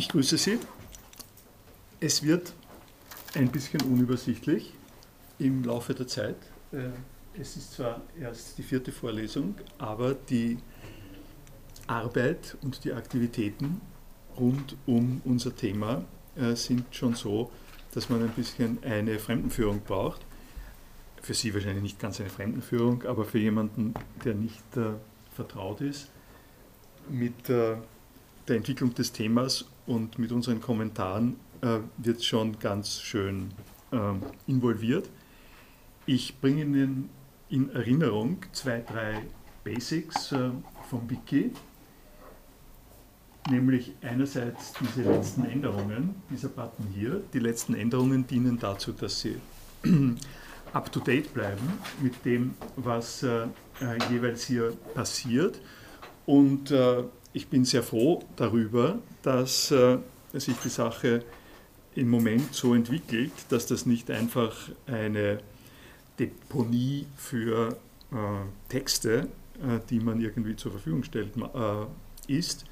Ich grüße Sie. Es wird ein bisschen unübersichtlich im Laufe der Zeit. Äh, es ist zwar erst die vierte Vorlesung, aber die Arbeit und die Aktivitäten rund um unser Thema äh, sind schon so, dass man ein bisschen eine Fremdenführung braucht. Für Sie wahrscheinlich nicht ganz eine Fremdenführung, aber für jemanden, der nicht äh, vertraut ist mit der Entwicklung des Themas und mit unseren Kommentaren äh, wird schon ganz schön äh, involviert. Ich bringe Ihnen in Erinnerung zwei, drei Basics äh, vom Wiki, nämlich einerseits diese letzten Änderungen, dieser Button hier. Die letzten Änderungen dienen dazu, dass Sie up-to-date bleiben mit dem, was äh, äh, jeweils hier passiert. Und äh, ich bin sehr froh darüber, dass äh, sich die Sache im Moment so entwickelt, dass das nicht einfach eine Deponie für äh, Texte, äh, die man irgendwie zur Verfügung stellt, äh, ist,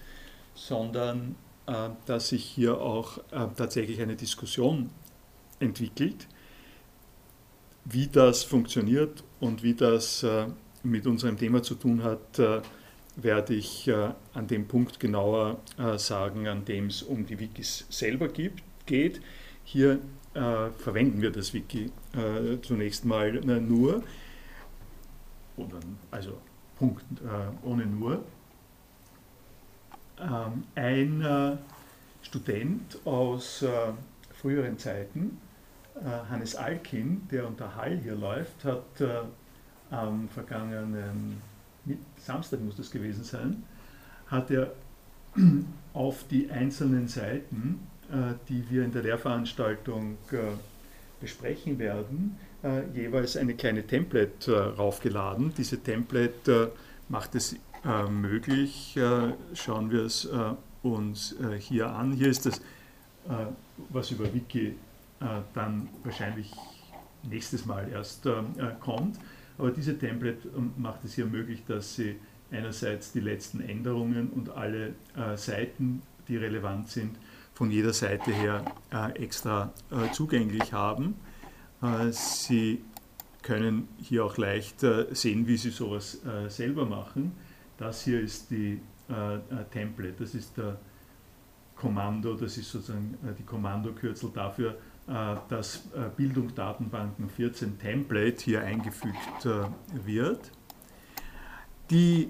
sondern äh, dass sich hier auch äh, tatsächlich eine Diskussion entwickelt, wie das funktioniert und wie das mit unserem Thema zu tun hat, werde ich äh, an dem Punkt genauer äh, sagen, an dem es um die Wikis selber gibt, geht. Hier äh, verwenden wir das Wiki äh, zunächst mal äh, nur, oder, also Punkt äh, ohne nur. Ähm, ein Student aus früheren Zeiten, Hannes Alkin, der unter Hall hier läuft, hat am vergangenen Samstag muss das gewesen sein, hat er auf die einzelnen Seiten, äh, die wir in der Lehrveranstaltung äh, besprechen werden, äh, jeweils eine kleine Template raufgeladen. Diese Template macht es möglich, schauen wir es uns hier an. Hier ist das, was über Wiki dann wahrscheinlich nächstes Mal erst kommt. Aber diese Template ähm, macht es hier möglich, dass Sie einerseits die letzten Änderungen und alle äh, Seiten, die relevant sind, von jeder Seite her äh, extra äh, zugänglich haben. Äh, Sie können hier auch leicht äh, sehen, wie Sie sowas äh, selber machen. Das hier ist die Template, das ist der Kommando, das ist sozusagen die Kommandokürzel dafür, äh, dass äh, Bildung Datenbanken 14 Template hier eingefügt äh, wird. Die,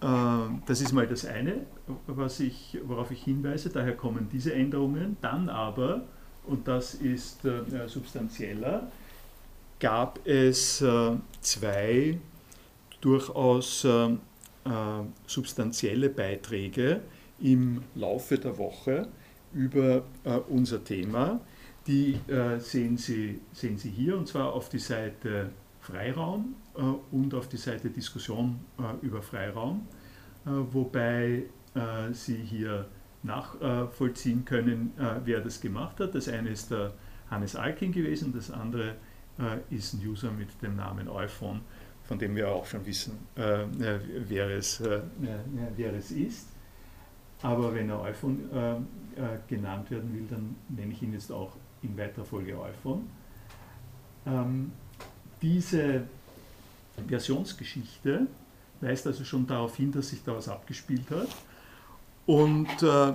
das ist mal das eine, was ich, worauf ich hinweise, daher kommen diese Änderungen. Dann aber, und das ist substanzieller, gab es zwei durchaus substanzielle Beiträge im Laufe der Woche, über äh, unser Thema. Die äh, sehen, Sie, sehen Sie hier und zwar auf die Seite Freiraum äh, und auf die Seite Diskussion äh, über Freiraum, äh, wobei äh, Sie hier nachvollziehen können, wer das gemacht hat. Das eine ist der Hannes Alkin gewesen, das andere ist ein User mit dem Namen Euphon, von dem wir auch schon wissen, wer es, wer es ist. Aber wenn er iPhone äh, äh, genannt werden will, dann nenne ich ihn jetzt auch in weiterer Folge iPhone. Ähm, diese Versionsgeschichte weist also schon darauf hin, dass sich da was abgespielt hat und äh,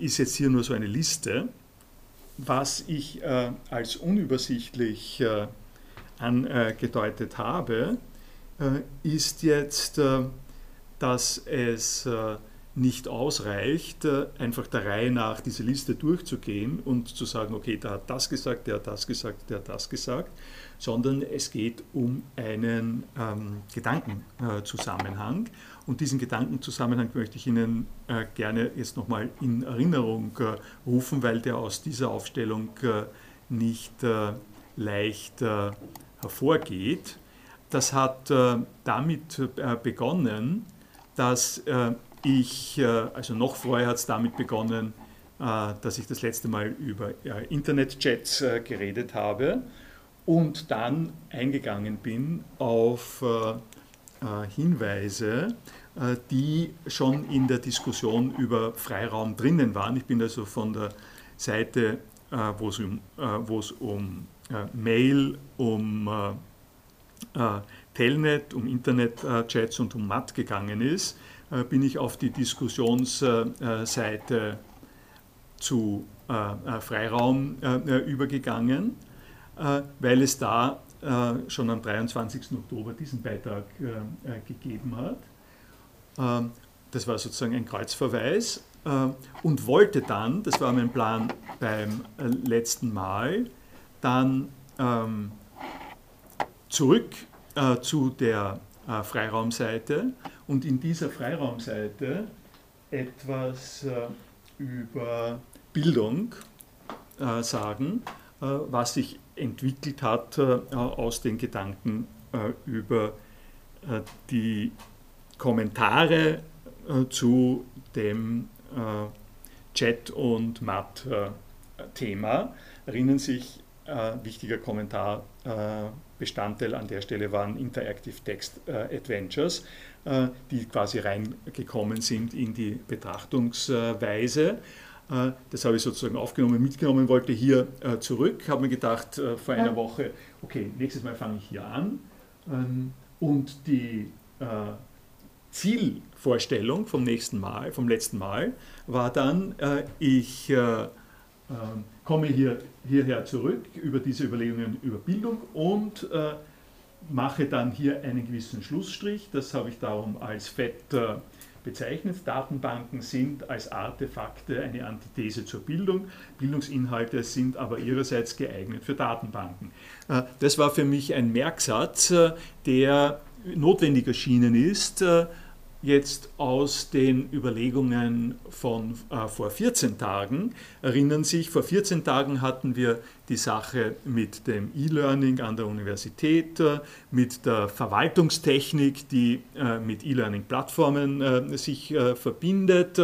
ist jetzt hier nur so eine Liste. Was ich äh, als unübersichtlich äh, angedeutet habe, äh, ist jetzt, dass es nicht ausreicht, äh, einfach der Reihe nach diese Liste durchzugehen und zu sagen, okay, der hat das gesagt, der hat das gesagt, der hat das gesagt, sondern es geht um einen ähm, Gedankenzusammenhang. und diesen Gedankenzusammenhang möchte ich Ihnen äh, gerne jetzt nochmal in Erinnerung äh, rufen, weil der aus dieser Aufstellung äh, nicht äh, leicht äh, hervorgeht. Das hat damit begonnen, dass ich, äh, also noch vorher hat es damit begonnen, äh, dass ich das letzte Mal über Internetchats äh, geredet habe und dann eingegangen bin auf Hinweise, die schon in der Diskussion über Freiraum drinnen waren. Ich bin also von der Seite, wo es um, wo es um Mail, um Telnet, um Internetchats und um MAT gegangen ist, bin ich auf die Diskussionsseite zu Freiraum übergegangen, weil es da schon am 23. Oktober diesen Beitrag gegeben hat. Ähm, das war sozusagen ein Kreuzverweis und wollte dann, das war mein Plan beim äh, letzten Mal, dann ähm, zurück äh, zu der äh, Freiraumseite und in dieser Freiraumseite etwas äh, über Bildung äh, sagen, äh, was sich entwickelt hat aus den Gedanken über die Kommentare zu dem Chat- und Mat-Thema. Erinnern sich, wichtiger Kommentar Bestandteil an der Stelle waren Interactive Text äh, Adventures, äh, die quasi reingekommen sind in die Betrachtungsweise. Äh, das habe ich sozusagen aufgenommen, mitgenommen, wollte hier zurück, habe mir gedacht vor einer Woche, okay, nächstes Mal fange ich hier an. Ähm, und die Zielvorstellung vom nächsten Mal, vom letzten Mal, war dann, ich ähm, komme hier, hierher zurück über diese Überlegungen über Bildung und äh, mache dann hier einen gewissen Schlussstrich. Das habe ich darum als FET äh, bezeichnet. Datenbanken sind als Artefakte eine Antithese zur Bildung. Bildungsinhalte sind aber ihrerseits geeignet für Datenbanken. Äh, das war für mich ein Merksatz, äh, der notwendig erschienen ist, äh, jetzt aus den Überlegungen von äh, vor 14 Tagen. Erinnern sich, vor 14 Tagen hatten wir die Sache mit dem E-Learning an der Universität, äh, mit der Verwaltungstechnik, die äh, mit E-Learning-Plattformen äh, sich äh, verbindet,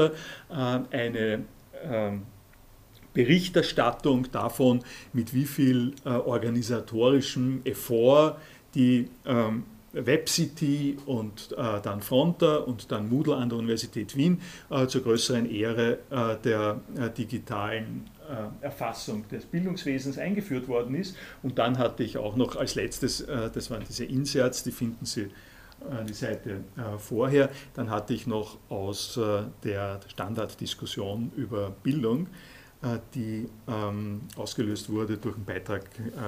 eine ähm, Berichterstattung davon, mit wie viel organisatorischem Effort die ähm, WebCity und äh, dann Fronter und dann Moodle an der Universität Wien äh, zur größeren Ehre äh, der äh, digitalen äh, Erfassung des Bildungswesens eingeführt worden ist. Und dann hatte ich auch noch als letztes, äh, das waren diese Inserts, die finden Sie die Seite vorher, dann hatte ich noch aus der Standarddiskussion über Bildung die ähm, ausgelöst wurde durch einen Beitrag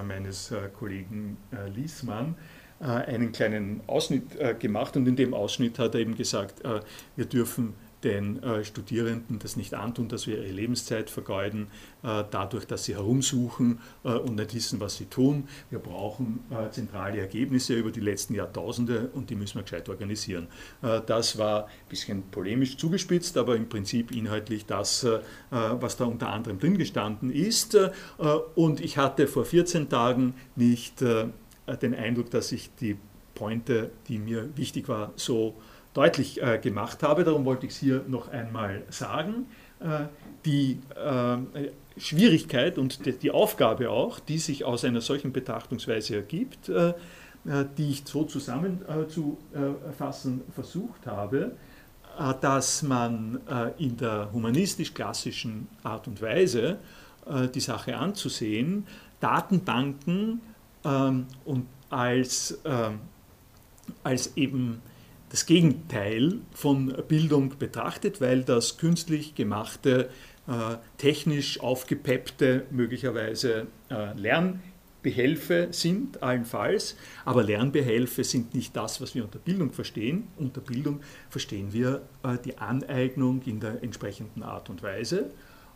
meines Kollegen Liesmann, einen kleinen Ausschnitt äh, gemacht und in dem Ausschnitt hat er eben gesagt, äh, wir dürfen den Studierenden das nicht antun, dass wir ihre Lebenszeit vergeuden, dadurch, dass sie herumsuchen und nicht wissen, was sie tun. Wir brauchen zentrale Ergebnisse über die letzten Jahrtausende und die müssen wir gescheit organisieren. Das war ein bisschen polemisch zugespitzt, aber im Prinzip inhaltlich das, was da unter anderem drin gestanden ist. Und ich hatte vor 14 Tagen nicht äh, den Eindruck, dass ich die Pointe, die mir wichtig war, so deutlich äh, gemacht habe. Darum wollte ich es hier noch einmal sagen. Äh, die äh, Schwierigkeit und die, Aufgabe auch, die sich aus einer solchen Betrachtungsweise ergibt, äh, äh, die ich so zusammenzufassen versucht habe, dass man in der humanistisch-klassischen Art und Weise die Sache anzusehen, Datenbanken ähm, und als, ähm, als eben das Gegenteil von Bildung betrachtet, weil das künstlich gemachte, äh, technisch aufgepeppte, möglicherweise äh, Lernbehelfe sind, allenfalls. Aber Lernbehelfe sind nicht das, was wir unter Bildung verstehen. Unter Bildung verstehen wir äh, die Aneignung in der entsprechenden Art und Weise.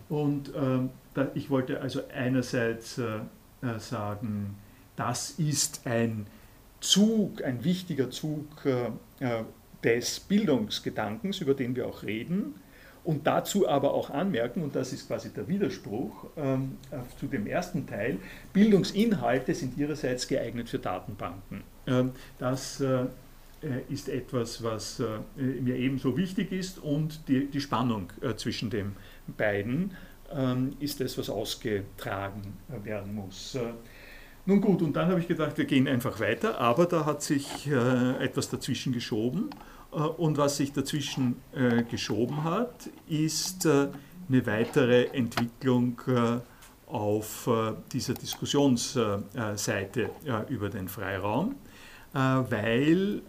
Und ähm, ich wollte also einerseits äh, äh, sagen, das ist ein Zug, ein wichtiger Zug äh, äh, des Bildungsgedankens, über den wir auch reden. Und dazu aber auch anmerken, und das ist quasi der Widerspruch ähm, zu dem ersten Teil, Bildungsinhalte sind ihrerseits geeignet für Datenbanken. Ähm, das äh, ist etwas, was äh, mir ebenso wichtig ist und die, die Spannung äh, zwischen den beiden ähm, ist das, was ausgetragen werden muss. Nun gut, und dann habe ich gedacht, wir gehen einfach weiter, aber da hat sich äh, etwas dazwischen geschoben. Äh, und was sich dazwischen äh, geschoben hat, ist äh, eine weitere Entwicklung äh, auf äh, dieser Diskussionsseite über den Freiraum, weil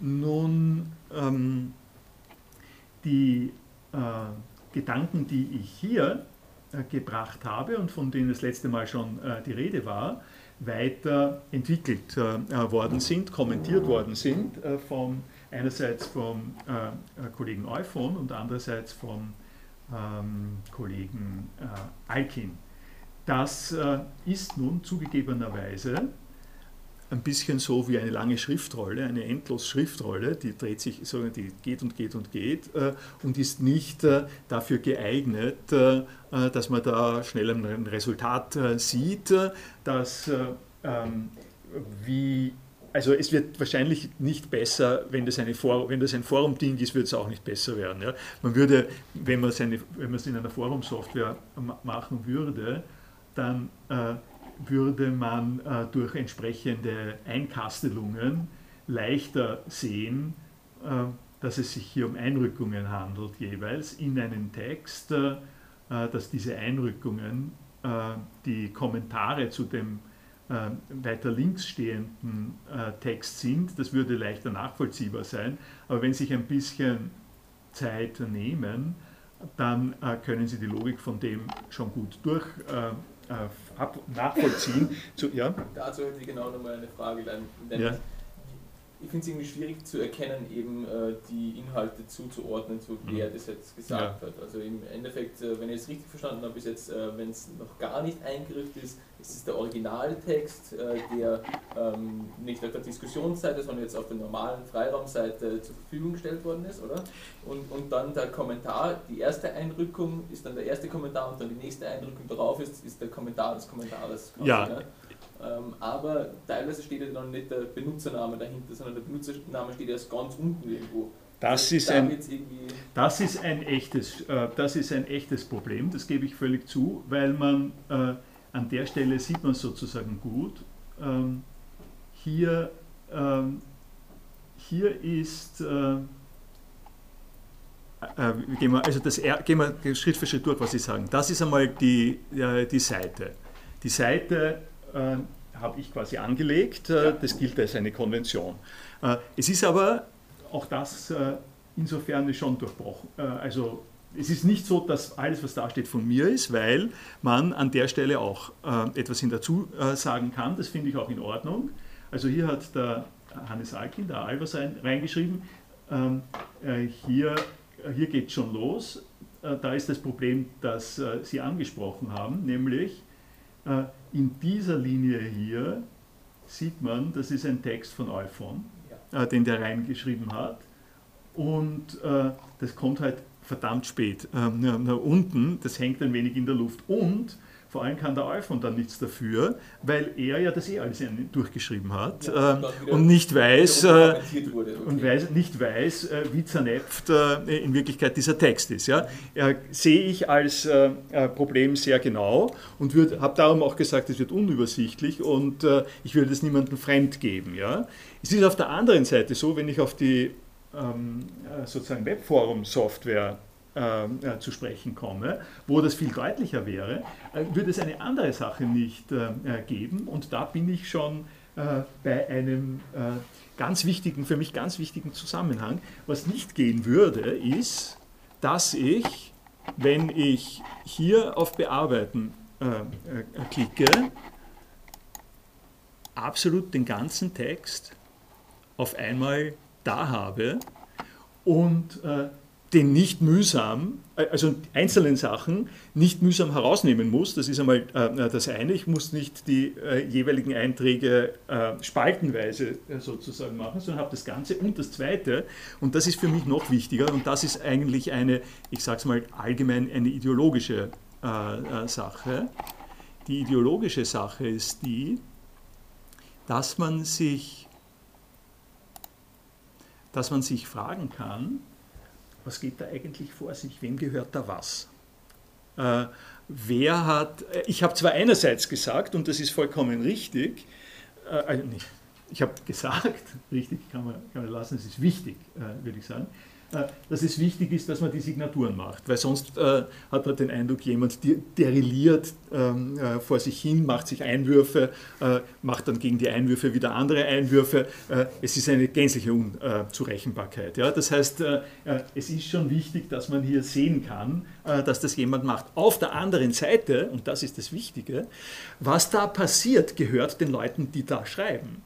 nun ähm, die Gedanken, die ich hier gebracht habe und von denen das letzte Mal schon die Rede war, weiter entwickelt äh, worden sind, kommentiert worden sind, äh, vom, einerseits vom äh, Kollegen Euphon und andererseits vom ähm, Kollegen Alkin. Das ist nun zugegebenerweise ein bisschen so wie eine lange Schriftrolle, eine endlos Schriftrolle, die dreht sich, die geht und geht und geht äh, und ist nicht äh, dafür geeignet, äh, dass man da schnell ein Resultat sieht, dass ähm, wie also es wird wahrscheinlich nicht besser, wenn das, eine For wenn das ein Forum-Ding ist, wird es auch nicht besser werden. Ja? Man würde, wenn man, es in einer Forum-Software machen würde, dann würde man äh, durch entsprechende Einkastelungen leichter sehen, äh, dass es sich hier um Einrückungen handelt jeweils in einen Text, äh, dass diese Einrückungen die Kommentare zu dem weiter links stehenden Text sind. Das würde leichter nachvollziehbar sein. Aber wenn Sie sich ein bisschen Zeit nehmen, dann können Sie die Logik von dem schon gut durch äh, nachvollziehen. Zu, ja? Dazu hätte ich genau nochmal eine Frage. Denn ja. Ich finde es irgendwie schwierig zu erkennen, eben äh, die Inhalte zuzuordnen, zu wer mhm. das jetzt gesagt ja. hat. Also im Endeffekt, äh, wenn ich es richtig verstanden habe, bis jetzt, äh, wenn es noch gar nicht eingerichtet ist, ist es der Originaltext, äh, der ähm, nicht auf der Diskussionsseite, sondern jetzt auf der normalen Freiraumseite zur Verfügung gestellt worden ist, oder? Und, und dann der Kommentar, die erste Einrückung ist dann der erste Kommentar und dann die nächste Einrückung darauf ist, ist der Kommentar des Kommentares. Quasi, ja. ja. Ähm, aber teilweise steht ja dann nicht der Benutzername dahinter, sondern der Benutzername steht erst ganz unten irgendwo. Das ist, ein, das, ist ein echtes, äh, das ist ein echtes Problem, das gebe ich völlig zu, weil man äh, an der Stelle sieht man sozusagen gut. Ähm, hier, ähm, hier ist, äh, äh, gehen wir, also das, gehen wir Schritt für Schritt durch, was Sie sagen. Das ist einmal die, äh, die Seite. Die Seite äh, habe ich quasi angelegt, äh, das gilt als eine Konvention. Äh, es ist aber auch das insofern schon durchbrochen. also es ist nicht so, dass alles, was da steht, von mir ist, weil man an der Stelle auch äh, etwas hinterzu äh, sagen kann. Das finde ich auch in Ordnung. Also hier hat der Hannes Alkin, der Albers reingeschrieben, ähm, äh, hier, hier geht es schon los. Äh, da ist das Problem, das äh, Sie angesprochen haben, nämlich äh, in dieser Linie hier sieht man, das ist ein Text von Euphon, ja. den der reingeschrieben hat. Und das kommt halt verdammt spät ähm, nach unten, das hängt ein wenig in der Luft. Und vor allem kann der Euphon dann nichts dafür, weil er ja das eh alles durchgeschrieben hat ja, äh, und nicht weiß, äh, okay. und weiß, nicht weiß, äh, wie zernäpft äh, in Wirklichkeit dieser Text ist. Ja? sehe ich als äh, Problem sehr genau und habe darum auch gesagt, es wird unübersichtlich und äh, ich würde es niemandem fremd geben. Ja? Es ist auf der anderen Seite so, wenn ich auf die ähm, äh, sozusagen Webforum-Software äh, äh, zu sprechen komme, wo das viel deutlicher wäre, äh, würde es eine andere Sache nicht äh, äh geben. Und da bin ich schon bei einem ganz wichtigen, für mich ganz wichtigen Zusammenhang. Was nicht gehen würde, ist, dass ich, wenn ich hier auf Bearbeiten klicke, absolut den ganzen Text auf einmal da habe und äh, den nicht mühsam, äh, also einzelnen Sachen nicht mühsam herausnehmen muss. Das ist einmal äh, das eine. Ich muss nicht die äh, jeweiligen Einträge äh, spaltenweise äh, sozusagen machen, sondern habe das Ganze. Und das zweite, und das ist für mich noch wichtiger, und das ist eigentlich eine, ich sage es mal allgemein, eine ideologische äh, Sache. Die ideologische Sache ist die, dass man sich dass man sich fragen kann, was geht da eigentlich vor sich, wem gehört da was? wer hat, ich habe zwar einerseits gesagt, und das ist vollkommen richtig, also nicht, ich habe gesagt, richtig kann man, kann man lassen, es ist wichtig, würde ich sagen, äh, dass es wichtig ist, dass man die Signaturen macht, weil sonst äh, hat man den Eindruck, jemand derilliert ähm, äh, vor sich hin, macht sich Einwürfe, äh, macht dann gegen die Einwürfe wieder andere Einwürfe. Äh, es ist eine gänzliche Unzurechenbarkeit. Ja? Das heißt, äh, es ist schon wichtig, dass man hier sehen kann, dass das jemand macht. Auf der anderen Seite, und das ist das Wichtige, was da passiert, gehört den Leuten, die da schreiben.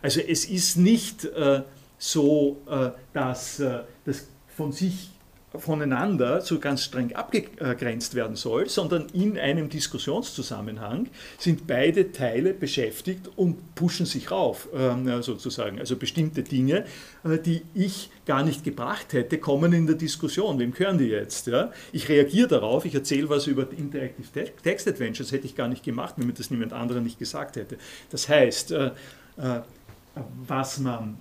also es ist nicht so, äh, dass äh, das von sich voneinander so ganz streng abgegrenzt werden soll, sondern in einem Diskussionszusammenhang sind beide Teile beschäftigt und pushen sich rauf, ähm, sozusagen. Also bestimmte Dinge, äh, die ich gar nicht gebracht hätte, kommen in der Diskussion. Wem hören die jetzt? Ich reagiere darauf, ich erzähle was über Interactive Text Adventures, hätte ich gar nicht gemacht, wenn mir das niemand anderer nicht gesagt hätte. Das heißt, was man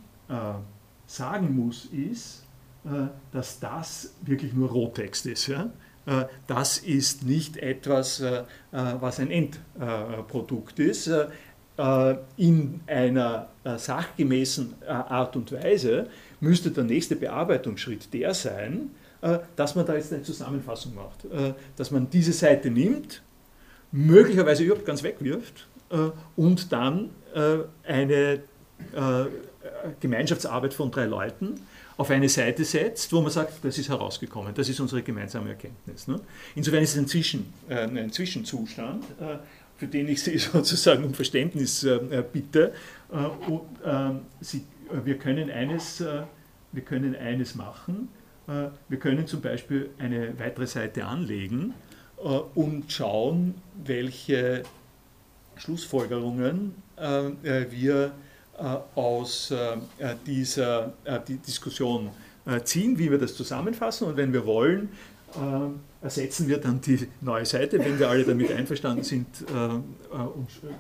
sagen muss, ist, äh, dass das wirklich nur Rohtext ist. Ja? Äh, das ist nicht etwas, was ein Endprodukt ist. In einer sachgemäßen Art und Weise müsste der nächste Bearbeitungsschritt der sein, dass man da jetzt eine Zusammenfassung macht. Dass man diese Seite nimmt, möglicherweise überhaupt ganz wegwirft und dann eine Gemeinschaftsarbeit von drei Leuten auf eine Seite setzt, wo man sagt, das ist herausgekommen, das ist unsere gemeinsame Erkenntnis. Ne? Insofern ist es ein, Zwischen, äh, ein Zwischenzustand, äh, für den ich Sie sozusagen um Verständnis äh, bitte. Und, ähm, Sie, wir, können eines, wir können eines machen. wir können zum Beispiel eine weitere Seite anlegen und schauen, welche Schlussfolgerungen wir äh, aus äh, dieser äh, die Diskussion ziehen, wie wir das zusammenfassen. Und wenn wir wollen, ersetzen wir dann die neue Seite, wenn wir alle damit einverstanden sind,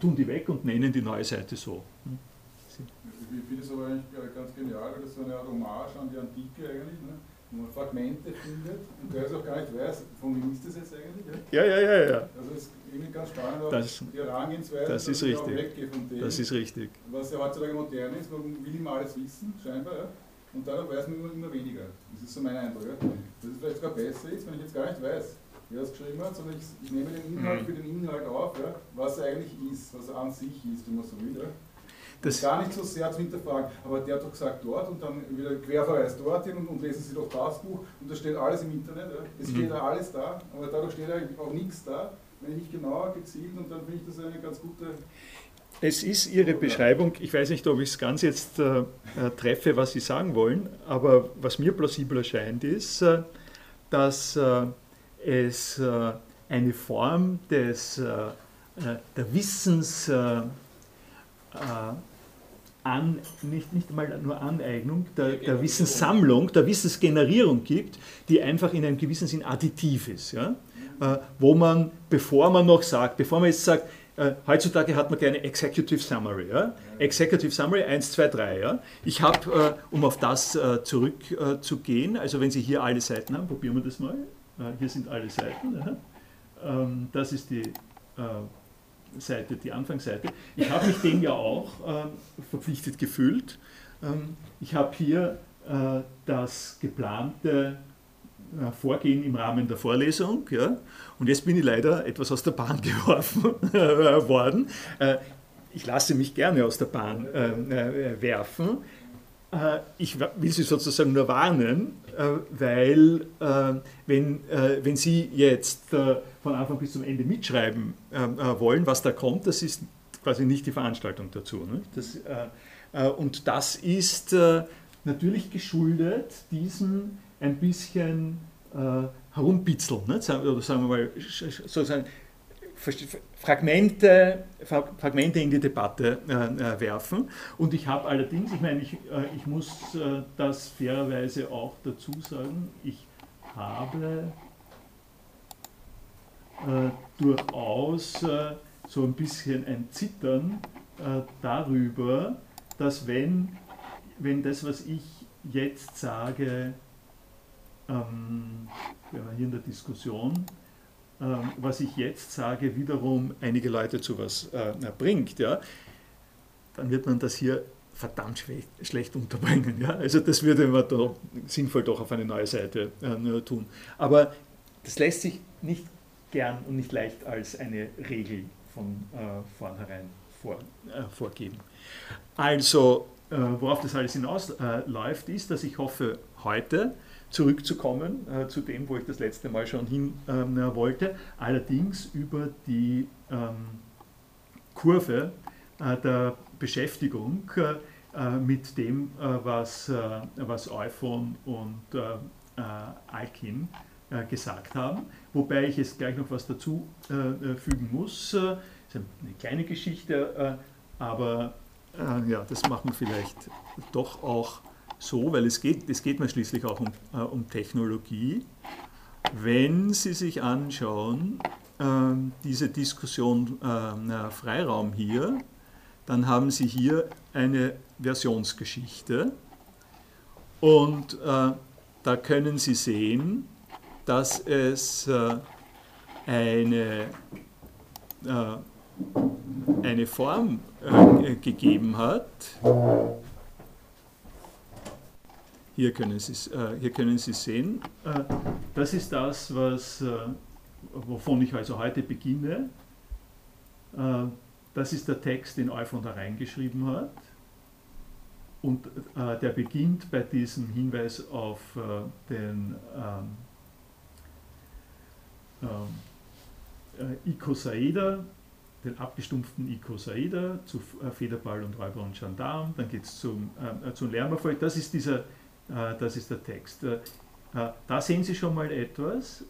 tun die weg und nennen die neue Seite so. Hm? Ich finde es aber eigentlich ganz genial, weil das so eine Art Hommage an die Antike eigentlich. Ne? Wo man Fragmente findet und der es auch gar nicht weiß, von wem ist das jetzt eigentlich? Ja, ja, ja. ja. Also es ist irgendwie ganz spannend, auch das, die Herangehensweise, das ist richtig. von dem, das ist richtig. Was ja heutzutage modern ist, man will immer alles wissen, scheinbar, ja? und dadurch weiß man immer, immer weniger. Das ist so mein Eindruck. Ja? Dass es vielleicht sogar besser ist, wenn ich jetzt gar nicht weiß, wer das geschrieben hat, sondern ich, ich nehme den Inhalt mhm. für den Inhalt auf, ja? was er eigentlich ist, was er an sich ist, wenn man so will. Ja? Das gar nicht so sehr zu hinterfragen, aber der hat doch gesagt dort und dann wieder Querverweis dorthin und, und lesen Sie doch das Buch und da steht alles im Internet. Ja. Es mhm. steht ja alles da, aber dadurch steht eigentlich auch nichts da. Wenn ich nicht genauer gezielt und dann finde ich das eine ganz gute. Es ist Ihre Beschreibung, ich weiß nicht, ob ich es ganz jetzt äh, äh, treffe, was Sie sagen wollen, aber was mir plausibel erscheint, ist, äh, dass äh, es äh, eine Form des, äh, der Wissens an, nicht, nicht einmal nur Aneignung, der, der Wissenssammlung, der Wissensgenerierung gibt, die einfach in einem gewissen Sinn additiv ist. Ja? Äh, wo man, bevor man noch sagt, bevor man jetzt sagt, äh, heutzutage hat man gerne Executive Summary. Ja? Executive Summary 1, 2, 3. Ja? Ich habe, äh, um auf das äh, zurückzugehen, äh, also wenn Sie hier alle Seiten haben, probieren wir das mal. Äh, hier sind alle Seiten. Ähm, das ist die Seite, die Anfangsseite. Ich habe mich dem ja auch äh, verpflichtet gefühlt. Ähm, ich habe hier äh, das geplante äh, Vorgehen im Rahmen der Vorlesung. Ja? Und jetzt bin ich leider etwas aus der Bahn geworfen worden. Äh, ich lasse mich gerne aus der Bahn äh, äh, werfen. Ich will Sie sozusagen nur warnen, weil wenn, wenn Sie jetzt von Anfang bis zum Ende mitschreiben äh, wollen, was da kommt, das ist quasi nicht die Veranstaltung dazu. Ne? Das, äh, äh, und das ist äh, natürlich geschuldet diesem ein bisschen äh, Herumpitzeln, ne? oder sagen wir mal sozusagen Fragmente, Fragmente in die Debatte äh, werfen. Und ich habe allerdings, ich meine, ich, ich muss das fairerweise auch dazu sagen, ich habe äh, durchaus äh, so ein bisschen ein Zittern äh, darüber, dass wenn, wenn das, was ich jetzt sage, ähm, hier in der Diskussion, ähm, was ich jetzt sage, wiederum einige Leute zu was äh, bringt, ja, dann wird man das hier verdammt schlecht, unterbringen. Ja? Also das würde man doch sinnvoll doch auf eine neue Seite äh, tun. Aber das lässt sich nicht gern und nicht leicht als eine Regel von äh, vornherein vor, äh, vorgeben. Also, äh, worauf das alles hinausläuft, ist, dass ich hoffe, heute zurückzukommen äh, zu dem, wo ich das letzte Mal schon hin ähm, wollte, allerdings über die ähm, Kurve äh, der Beschäftigung äh, mit dem, äh, was, äh, was Euphon und Alkin gesagt haben. Wobei ich jetzt gleich noch was dazu fügen muss. Das ist eine kleine Geschichte, aber ja, das machen wir vielleicht doch auch so, weil es geht, es geht mir schließlich auch um, um Technologie. Wenn Sie sich anschauen, diese Diskussion Freiraum hier, dann haben Sie hier eine Versionsgeschichte und äh, da können Sie sehen, dass es äh, eine, äh, eine Form äh, gegeben hat. Hier können Sie, äh, hier können Sie sehen, äh, das ist das, was, wovon ich also heute beginne. Das ist der Text, den Euphon da reingeschrieben hat. Und äh, der beginnt bei diesem Hinweis auf äh, den ähm, äh, Icosaeder, den abgestumpften Icosaeder zu äh, Federball und Räuber und Gendarm. Dann geht es zum, äh, zum Lärmerfolg. Das ist, dieser, äh, das ist der Text. da sehen Sie schon mal etwas.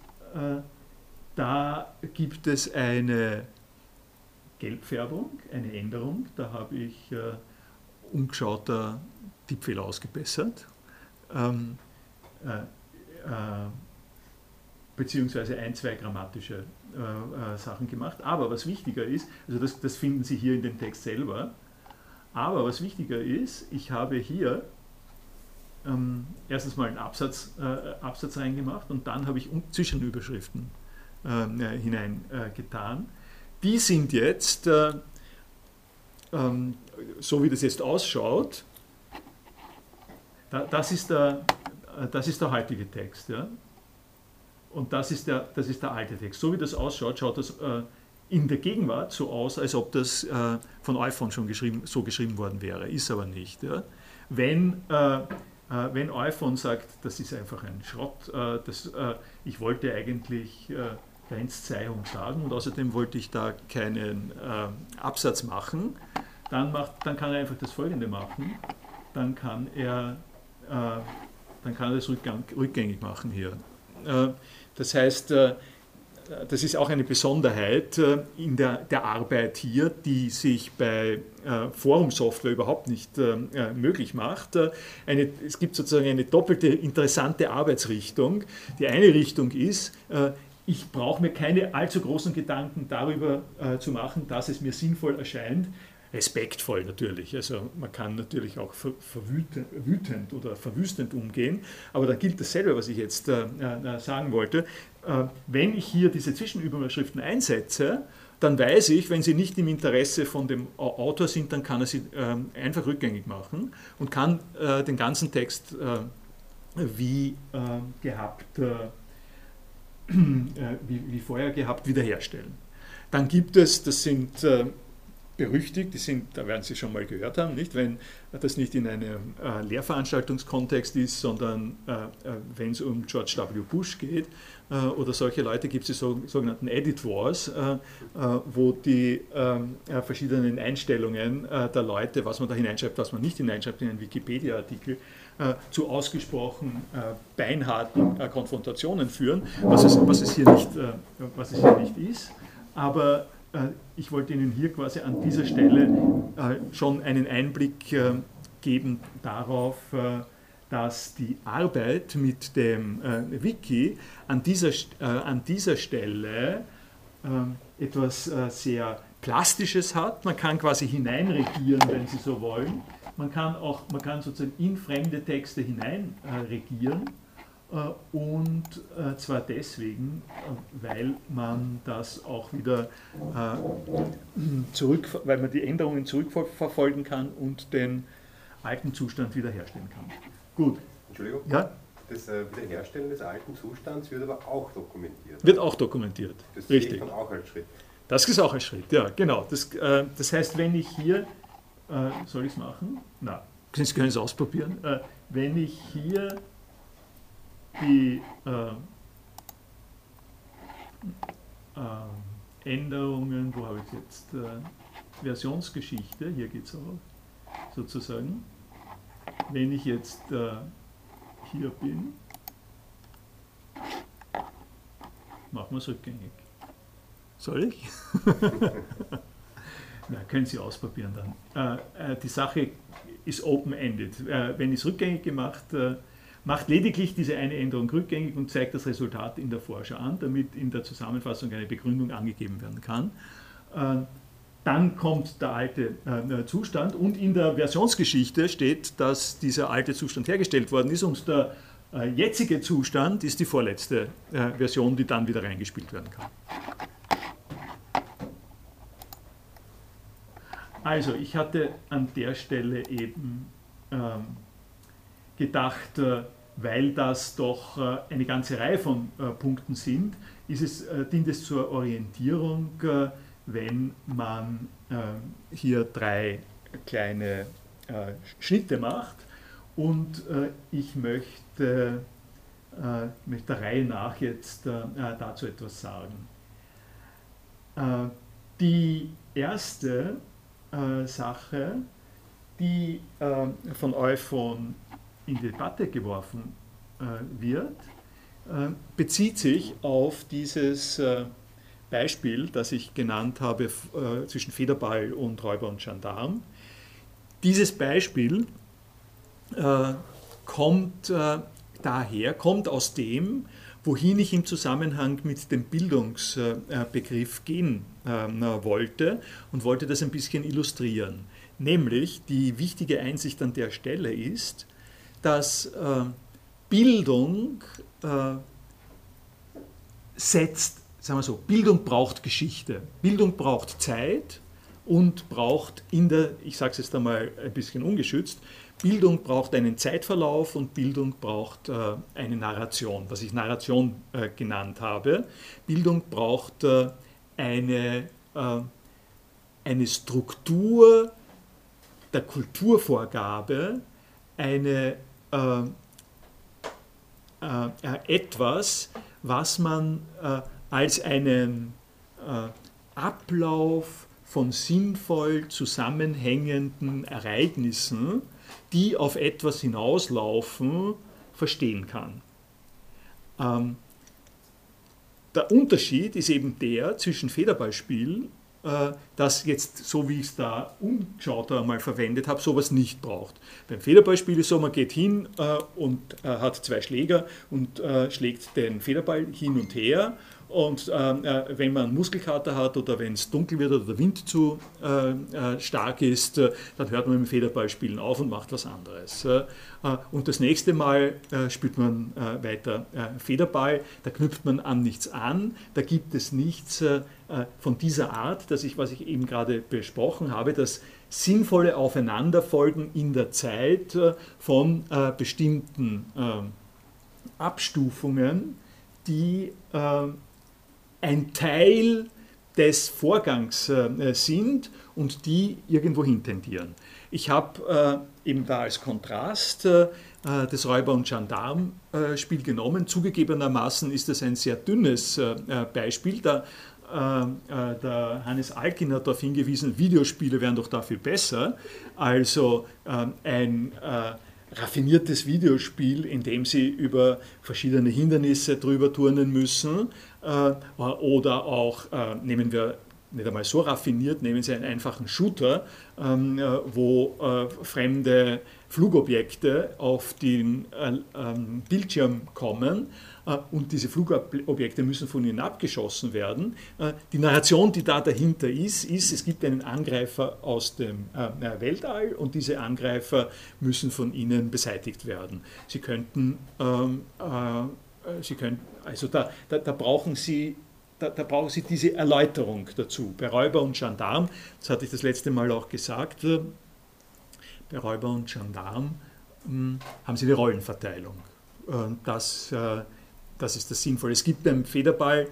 da gibt es eine Gelbfärbung, eine Änderung. Da habe ich äh, umgeschauter Tippfehler ausgebessert. Ähm, äh, äh, beziehungsweise ein, zwei grammatische äh, äh, Sachen gemacht. Aber was wichtiger ist, also das, das finden Sie hier in dem Text selber, aber was wichtiger ist, ich habe hier ähm, erstens mal einen Absatz, äh, Absatz reingemacht und dann habe ich Zwischenüberschriften äh, hineingetan die sind jetzt, äh, ähm, so wie das jetzt ausschaut, da, das, ist der, äh, das ist der heutige Text. Ja? Und das ist, der, das ist der alte Text. So wie das ausschaut, schaut das äh, in der Gegenwart so aus, als ob das äh, von Euphon schon geschrieben, so geschrieben worden wäre. Ist aber nicht. Ja? Wenn, äh, äh, wenn Euphon sagt, das ist einfach ein Schrott, das, ich wollte eigentlich Grenzzeihung sagen und außerdem wollte ich da keinen äh, Absatz machen, dann, macht, dann kann er einfach das folgende machen, dann kann er, äh, dann kann er das rückgängig machen hier. Äh, das heißt, äh, das ist auch eine Besonderheit äh, in der, der Arbeit hier, die sich bei äh, Forum-Software überhaupt nicht möglich macht. Eine, es gibt sozusagen eine doppelte interessante Arbeitsrichtung. Die eine Richtung ist, ich brauche mir keine allzu großen Gedanken darüber äh, zu machen, dass es mir sinnvoll erscheint. Respektvoll natürlich. Also man kann natürlich auch verwütend oder verwüstend umgehen, aber da gilt dasselbe, was ich jetzt äh, äh, sagen wollte. Äh, wenn ich hier diese Zwischenüberschriften einsetze, dann weiß ich, wenn sie nicht im Interesse von dem Autor sind, dann kann er sie ähm, einfach rückgängig machen und kann äh, den ganzen Text äh, wie gehabt wie, vorher gehabt, wiederherstellen. Dann gibt es, das sind berüchtigt, die sind, da werden Sie schon mal gehört haben, nicht? wenn das nicht in einem äh, Lehrveranstaltungskontext ist, sondern äh, äh wenn es um George W. Bush geht äh, oder solche Leute, gibt es die so, sogenannten Edit Wars, wo die ähm, verschiedenen Einstellungen der Leute, was man da hineinschreibt, was man nicht hineinschreibt in einen Wikipedia-Artikel, äh, zu ausgesprochen äh, beinharten äh, Konfrontationen führen, was es, was es, hier, nicht, was es hier nicht ist. Aber ich wollte Ihnen hier quasi an dieser Stelle schon einen Einblick geben darauf, dass die Arbeit mit dem Wiki an dieser, an dieser Stelle etwas sehr Plastisches hat. Man kann quasi hineinregieren, wenn Sie so wollen, man kann auch, man kann sozusagen in fremde Texte hinein äh, regieren Äh, und äh, zwar deswegen, äh, weil man das auch wieder zurück, weil man die Änderungen zurückverfolgen kann und den alten Zustand wiederherstellen kann. Gut. Entschuldigung? Ja? Das Wiederherstellen des alten Zustands wird aber auch dokumentiert. Wird auch dokumentiert. Das Richtig. sehe ich dann auch als Schritt. Das ist auch ein Schritt, ja, genau. Das, das heißt, wenn ich hier, soll ich es machen? Na, Sie können es ausprobieren. wenn ich hier die äh, äh, Änderungen, wo habe ich jetzt äh, Versionsgeschichte, hier geht es auch sozusagen. Wenn ich jetzt äh, hier bin, machen wir es rückgängig. Soll ich? Na, können Sie ausprobieren dann. Äh, äh, die Sache ist open-ended. wenn ich es rückgängig gemacht macht lediglich diese eine Änderung rückgängig und zeigt das Resultat in der Vorschau an, damit in der Zusammenfassung eine Begründung angegeben werden kann. Äh, dann kommt der alte äh, Zustand und in der Versionsgeschichte steht, dass dieser alte Zustand hergestellt worden ist und der äh, jetzige Zustand ist die vorletzte Version, die dann wieder reingespielt werden kann. Also ich hatte an der Stelle eben ähm, gedacht, äh, weil das doch äh, eine ganze Reihe von äh, Punkten sind, ist es, dient es zur Orientierung, wenn man hier drei kleine Schnitte macht. Und ich möchte, mit der Reihe nach jetzt dazu etwas sagen. Die erste Sache, die von Euphon in die Debatte geworfen äh, wird, äh, bezieht sich auf dieses äh, Beispiel, das ich genannt habe zwischen Federball und Räuber und Gendarm. Dieses Beispiel kommt daher, kommt aus dem, wohin ich im Zusammenhang mit dem Bildungsbegriff gehen wollte und wollte das ein bisschen illustrieren. Nämlich die wichtige Einsicht an der Stelle ist, dass äh, Bildung äh, setzt, sagen wir so, Bildung braucht Geschichte, Bildung braucht Zeit und braucht in der, ich sage es jetzt einmal ein bisschen ungeschützt, Bildung braucht einen Zeitverlauf und Bildung braucht äh, eine Narration, was ich Narration äh, genannt habe. Bildung braucht äh, eine, äh, eine Struktur der Kulturvorgabe, eine äh, äh, etwas, was man äh, als einen äh, Ablauf von sinnvoll zusammenhängenden Ereignissen, die auf etwas hinauslaufen, verstehen kann. Ähm, der Unterschied ist eben der zwischen Federballspiel äh, das jetzt, so wie ich es da umgeschaut einmal verwendet habe, sowas nicht braucht. Beim Federballspiel ist so, man geht hin äh, und äh, hat zwei Schläger und äh, schlägt den Federball hin und her und ähm, äh, wenn man Muskelkater hat oder wenn es dunkel wird oder der Wind zu äh, äh, stark ist, äh, dann hört man mit dem Federballspielen auf und macht was anderes. Äh, und das nächste Mal spielt man weiter Federball, da knüpft man an nichts an, da gibt es nichts von dieser Art, dass ich, was ich eben gerade besprochen habe, das sinnvolle Aufeinanderfolgen in der Zeit von bestimmten Abstufungen, die ein Teil des Vorgangs äh, sind und die irgendwo hintendieren. Ich habe äh, eben da als Kontrast äh, das Räuber- und Gendarm-Spiel genommen. Zugegebenermaßen ist das ein sehr dünnes äh, Beispiel. Da, äh, äh, der Hannes Alkin hat darauf hingewiesen, Videospiele wären doch dafür besser. Also ein raffiniertes Videospiel, in dem sie über verschiedene Hindernisse drüber turnen müssen äh, oder auch, äh, nehmen wir nicht einmal so raffiniert, nehmen Sie einen einfachen Shooter, ähm, äh, wo fremde Flugobjekte auf den ähm, Bildschirm kommen äh, und diese Flugobjekte müssen von ihnen abgeschossen werden. Äh, die Narration, die da dahinter ist, ist, es gibt einen Angreifer aus dem äh, Weltall und diese Angreifer müssen von ihnen beseitigt werden. Sie könnten, ähm, äh, sie können, also da, da, da brauchen sie da, da, brauchen Sie diese Erläuterung dazu. Bei Räuber und Gendarm, das hatte ich das letzte Mal auch gesagt, bei Räuber und Gendarm hm, haben Sie die Rollenverteilung. Das, äh, das ist das Sinnvolle. Es gibt beim Federball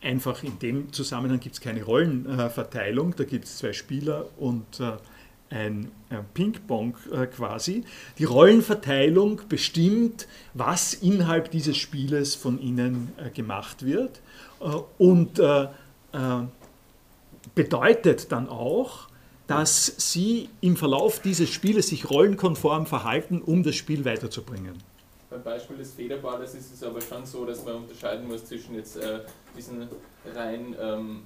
einfach in dem Zusammenhang gibt es keine Rollenverteilung, da gibt es zwei Spieler und äh, ein Ping-Pong äh, quasi. Die Rollenverteilung bestimmt, was innerhalb dieses Spieles von ihnen gemacht wird und bedeutet dann auch, dass sie im Verlauf dieses Spieles sich rollenkonform verhalten, um das Spiel weiterzubringen. Beim Beispiel des Federballes ist es aber schon so, dass man unterscheiden muss zwischen jetzt äh, diesen rein ähm,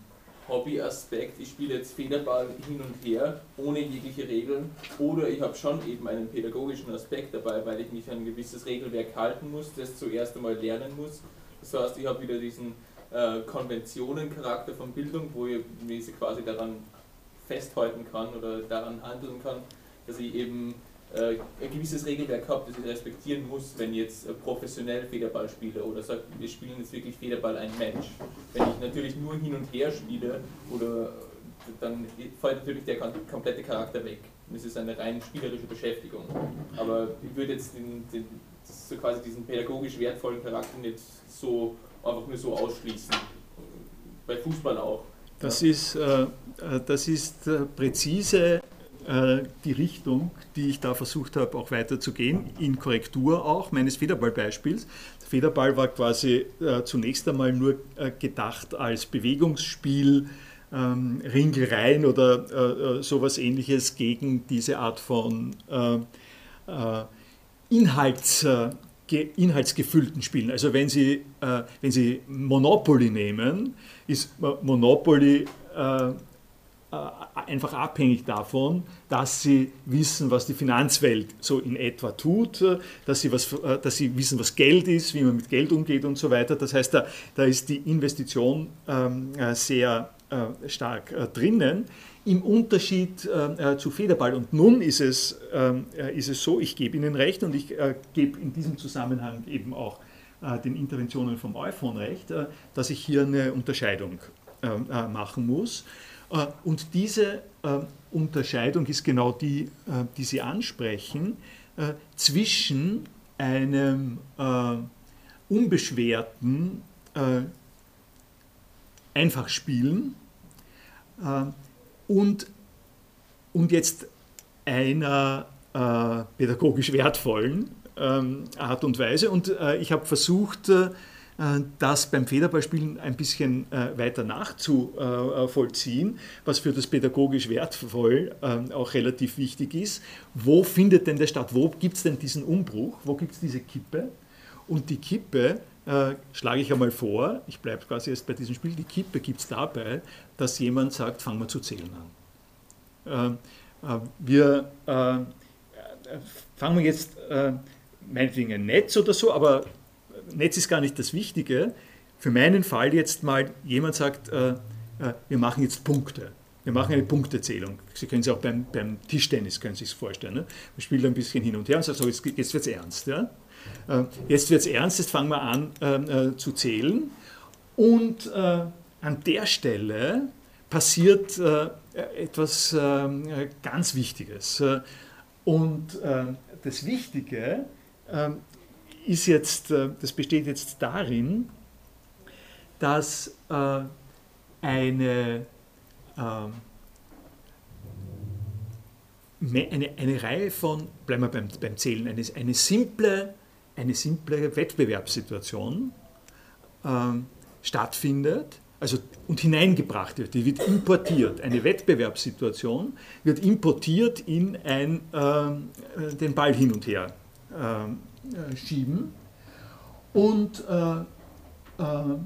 Hobbyaspekt, ich spiele jetzt Federball hin und her, ohne jegliche Regeln, oder ich habe schon eben einen pädagogischen Aspekt dabei, weil ich mich an ein gewisses Regelwerk halten muss, das zuerst einmal lernen muss. Das heißt, ich habe wieder diesen äh, Konventionencharakter von Bildung, wo ich mich quasi daran festhalten kann oder daran handeln kann, dass ich eben ein gewisses Regelwerk habe, das ich respektieren muss, wenn ich jetzt äh, professionell Federball spiele oder sage, wir spielen jetzt wirklich Federball ein Match. Wenn ich natürlich nur hin und her spiele, oder dann fällt natürlich der komplette Charakter weg. Das ist eine rein spielerische Beschäftigung. Aber ich würde jetzt den, den, so quasi diesen pädagogisch wertvollen Charakter nicht so einfach nur so ausschließen. Bei Fußball auch. Das ist, äh, äh, das ist äh, präzise die Richtung, die ich da versucht habe, auch weiterzugehen, in Korrektur auch meines Federballbeispiels. Der Federball war quasi zunächst einmal nur gedacht als Bewegungsspiel, ähm, Ringelreien oder sowas ähnliches gegen diese Art von Inhalts, inhaltsgefüllten Spielen. Also wenn Sie, wenn Sie Monopoly nehmen, ist Monopoly äh, äh, einfach abhängig davon, dass sie wissen, was die Finanzwelt so in etwa tut, dass sie, was, äh, dass sie wissen, was Geld ist, wie man mit Geld umgeht und so weiter. Das heißt, da, da ist die Investition ähm, äh, sehr äh, stark äh, drinnen. Im Unterschied äh, zu Federball. Und nun ist es, ähm, ist es so, ich gebe Ihnen recht und ich gebe in diesem Zusammenhang eben auch äh, den Interventionen vom iPhone-Recht, äh, dass ich hier eine Unterscheidung äh, machen muss. Und diese Unterscheidung ist genau die, die Sie ansprechen, zwischen einem unbeschwerten Einfachspielen und, und jetzt einer pädagogisch wertvollen ähm, Art und Weise. Und äh, ich habe versucht, äh, das beim Federballspielen ein bisschen äh, weiter nachzuvollziehen, was für das pädagogisch wertvoll ähm, auch relativ wichtig ist. Wo findet denn der statt? Wo gibt es denn diesen Umbruch? Wo gibt es diese Kippe? Und die Kippe äh, schlage ich einmal vor, ich bleibe quasi erst bei diesem Spiel, die Kippe gibt es dabei, dass jemand sagt, fangen wir zu zählen an. Äh, äh, wir fangen jetzt meinetwegen ein Netz oder so, aber Netz ist gar nicht das Wichtige. Für meinen Fall jetzt mal, jemand sagt, äh, äh, wir machen jetzt Punkte. Wir machen eine Punktezählung. Sie können es auch beim, beim Tischtennis können Sie vorstellen. Ne? Man spielt ein bisschen hin und her und sagt, so, jetzt, jetzt wird es ernst. Ja? Äh, jetzt wird es ernst, jetzt fangen wir an ähm, äh, zu zählen. Und äh, an der Stelle passiert äh, etwas ähm, ganz Wichtiges. Und das Wichtige ähm, ist jetzt, äh, das besteht jetzt darin, dass äh, eine, ähm, eine, eine Reihe von, bleiben wir beim, beim Zählen, eine, eine, simple, eine simple Wettbewerbssituation ähm, stattfindet, also und hineingebracht wird, die wird importiert. Eine Wettbewerbssituation wird importiert in ein, äh, den Ball hin und her ähm, äh, schieben. Und, äh, äh,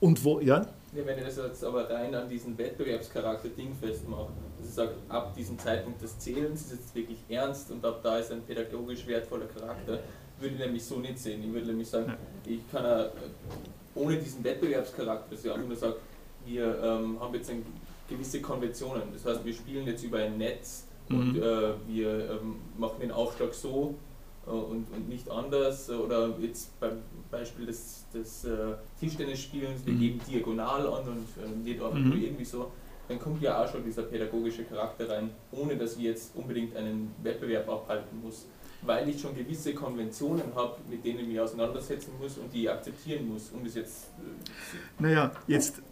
und wo, ja? ja? Wenn ich das jetzt aber rein an diesen Wettbewerbscharakter Ding festmache, also ich sage, ab diesem Zeitpunkt des Zählens ist jetzt wirklich ernst und ab da ist ein pädagogisch wertvoller Charakter, würde ich nämlich so nicht sehen. Ich würde nämlich sagen, ich kann auch, ohne diesen Wettbewerbscharakter, dass ich einfach nur sage, wir ähm, haben jetzt ein, gewisse Konventionen. Das heißt, wir spielen jetzt über ein Netz mhm. und äh, wir ähm, machen den Aufschlag so äh, und, und nicht anders. Oder jetzt beim Beispiel des, des äh, Tischtennisspielens, wir mhm. geben diagonal an und äh, nicht einfach mhm. irgendwie so. Dann kommt ja auch schon dieser pädagogische Charakter rein, ohne dass wir jetzt unbedingt einen Wettbewerb abhalten muss weil ich schon gewisse Konventionen habe, mit denen ich mich auseinandersetzen muss und die ich akzeptieren muss, um das jetzt. Äh, naja, jetzt.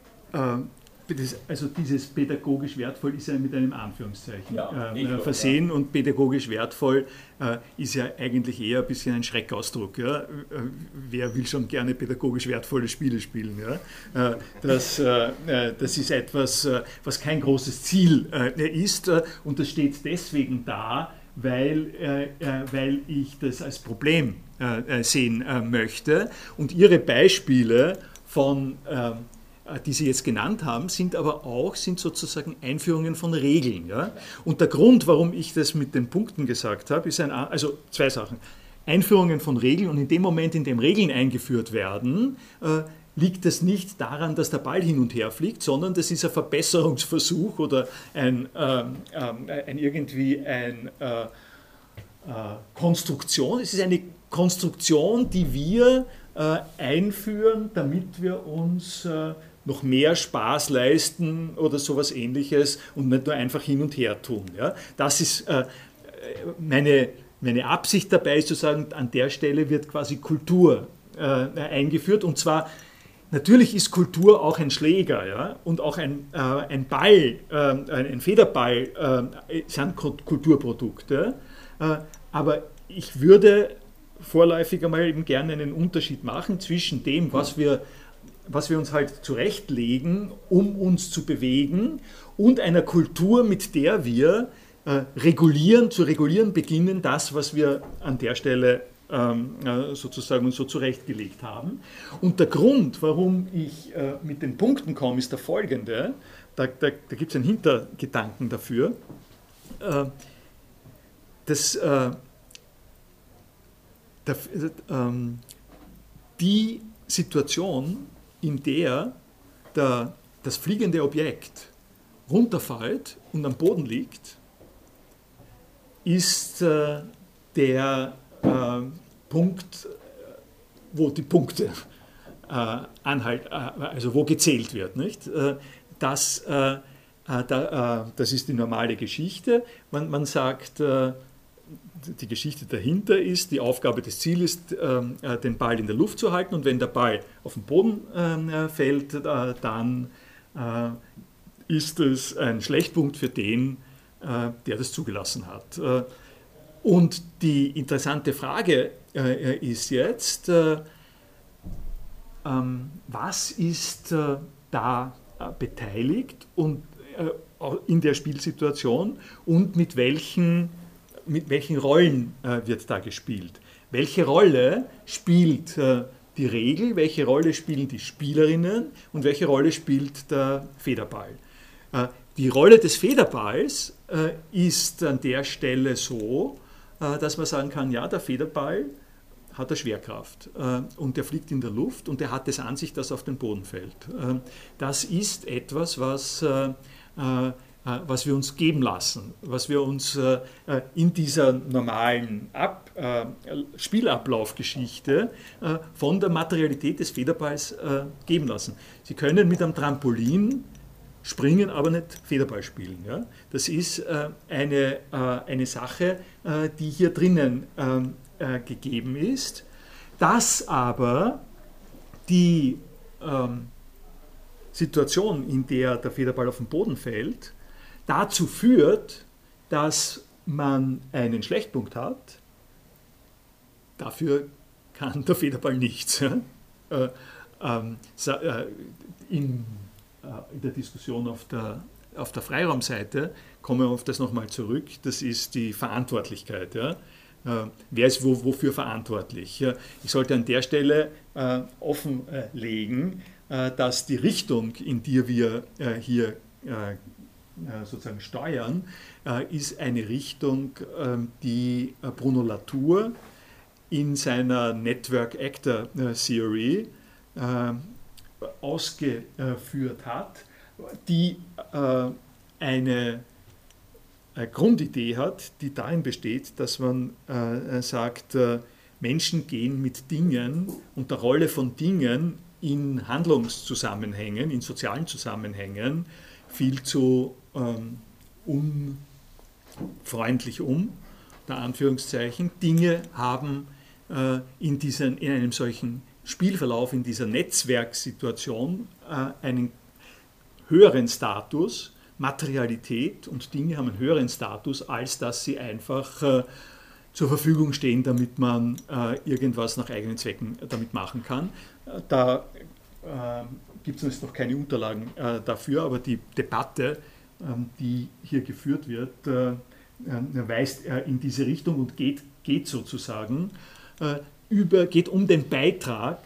Äh, also dieses pädagogisch wertvoll ist ja mit einem Anführungszeichen ja, äh, äh versehen ja. und pädagogisch wertvoll äh, ist ja eigentlich eher ein bisschen ein Schreckausdruck. Ja? Äh, wer will schon gerne pädagogisch wertvolle Spiele spielen? Ja? Äh, das, das ist etwas, was kein großes Ziel ist und das steht deswegen da, weil, äh, weil ich das als Problem äh, sehen äh, möchte. Und Ihre Beispiele von ähm, die Sie jetzt genannt haben, sind aber auch sind sozusagen Einführungen von Regeln. Ja? Und der Grund, warum ich das mit den Punkten gesagt habe, ist ein, also zwei Sachen. Einführungen von Regeln und in dem Moment, in dem Regeln eingeführt werden, äh, liegt das nicht daran, dass der Ball hin und her fliegt, sondern das ist ein Verbesserungsversuch oder ein, ähm, ähm, ein irgendwie ein äh, äh, Konstruktion. Es ist eine Konstruktion, die wir äh, einführen, damit wir uns äh, noch mehr Spaß leisten oder sowas ähnliches und nicht nur einfach hin und her tun. Ja? Das ist äh, meine, meine Absicht dabei, ist zu sagen, an der Stelle wird quasi Kultur äh, eingeführt und zwar Natürlich ist Kultur auch ein Schläger ja? und auch ein, äh, ein Ball, äh, ein Federball äh, sind Kulturprodukte. Äh, aber ich würde vorläufig einmal eben gerne einen Unterschied machen zwischen dem, was wir, was wir uns halt zurechtlegen, um uns zu bewegen, und einer Kultur, mit der wir äh, regulieren, zu regulieren beginnen, das, was wir an der Stelle ähm, äh, sozusagen so zurechtgelegt haben. Und der Grund, warum ich äh, mit den Punkten komme, ist der folgende. Da, da, da gibt es einen Hintergedanken dafür. Äh, dass der, ähm, die Situation, in der der, das fliegende Objekt runterfällt und am Boden liegt, ist der äh, Punkt, wo die Punkte äh, anhalt, äh, also wo gezählt wird. Nicht? Äh, das, äh, äh, da, das ist die normale Geschichte. Man, man sagt, die Geschichte dahinter ist, die Aufgabe des Ziels ist, den Ball in der Luft zu halten und wenn der Ball auf den Boden fällt, dann ist es ein Schlechtpunkt für den, der das zugelassen hat. Und die interessante Frage äh, ist jetzt, äh, ähm, was ist äh, da äh, beteiligt und, äh, in der Spielsituation und mit welchen, mit welchen Rollen äh, wird da gespielt? Welche Rolle spielt die Regel, welche Rolle spielen die Spielerinnen und welche Rolle spielt der Federball? Die Rolle des Federballs ist an der Stelle so, äh, dass man sagen kann, ja, der Federball hat eine Schwerkraft äh, und der fliegt in der Luft und der hat das an sich, dass er auf den Boden fällt. Äh, das ist etwas, was, was wir uns geben lassen, was wir uns in dieser normalen Ab Spielablaufgeschichte von der Materialität des Federballs geben lassen. Sie können mit einem Trampolin springen, aber nicht Federball spielen. Das ist äh, eine, äh, eine Sache, äh, die hier drinnen ähm, äh, gegeben ist, dass aber die ähm, Situation, in der der Federball auf den Boden fällt, dazu führt, dass man einen Schlechtpunkt hat. Dafür kann der Federball nichts. Ja? Äh, ähm, äh, in äh, in der Diskussion auf der, auf der Freiraumseite, kommen wir auf das nochmal zurück, das ist die Verantwortlichkeit. Ja? Äh, wer ist wo, wofür verantwortlich? Ich sollte an der Stelle äh, offenlegen, dass die Richtung, in die wir hier sozusagen steuern, ist eine Richtung, die Bruno Latour in seiner Network Actor Theory ausgeführt hat, die eine Grundidee hat, die darin besteht, dass man sagt, Menschen gehen mit Dingen und der Rolle von Dingen in Handlungszusammenhängen, in sozialen Zusammenhängen viel zu ähm, unfreundlich um, der Anführungszeichen. Dinge haben äh, in, diesen, in einem solchen Spielverlauf, in dieser Netzwerksituation äh, einen höheren Status, Materialität und Dinge haben einen höheren Status, als dass sie einfach äh, zur Verfügung stehen, damit man äh, irgendwas nach eigenen Zwecken damit machen kann. Da äh, gibt es noch keine Unterlagen äh, dafür, aber die Debatte, ähm, die hier geführt wird, äh, äh, weist in diese Richtung und geht, geht sozusagen über, geht um den Beitrag,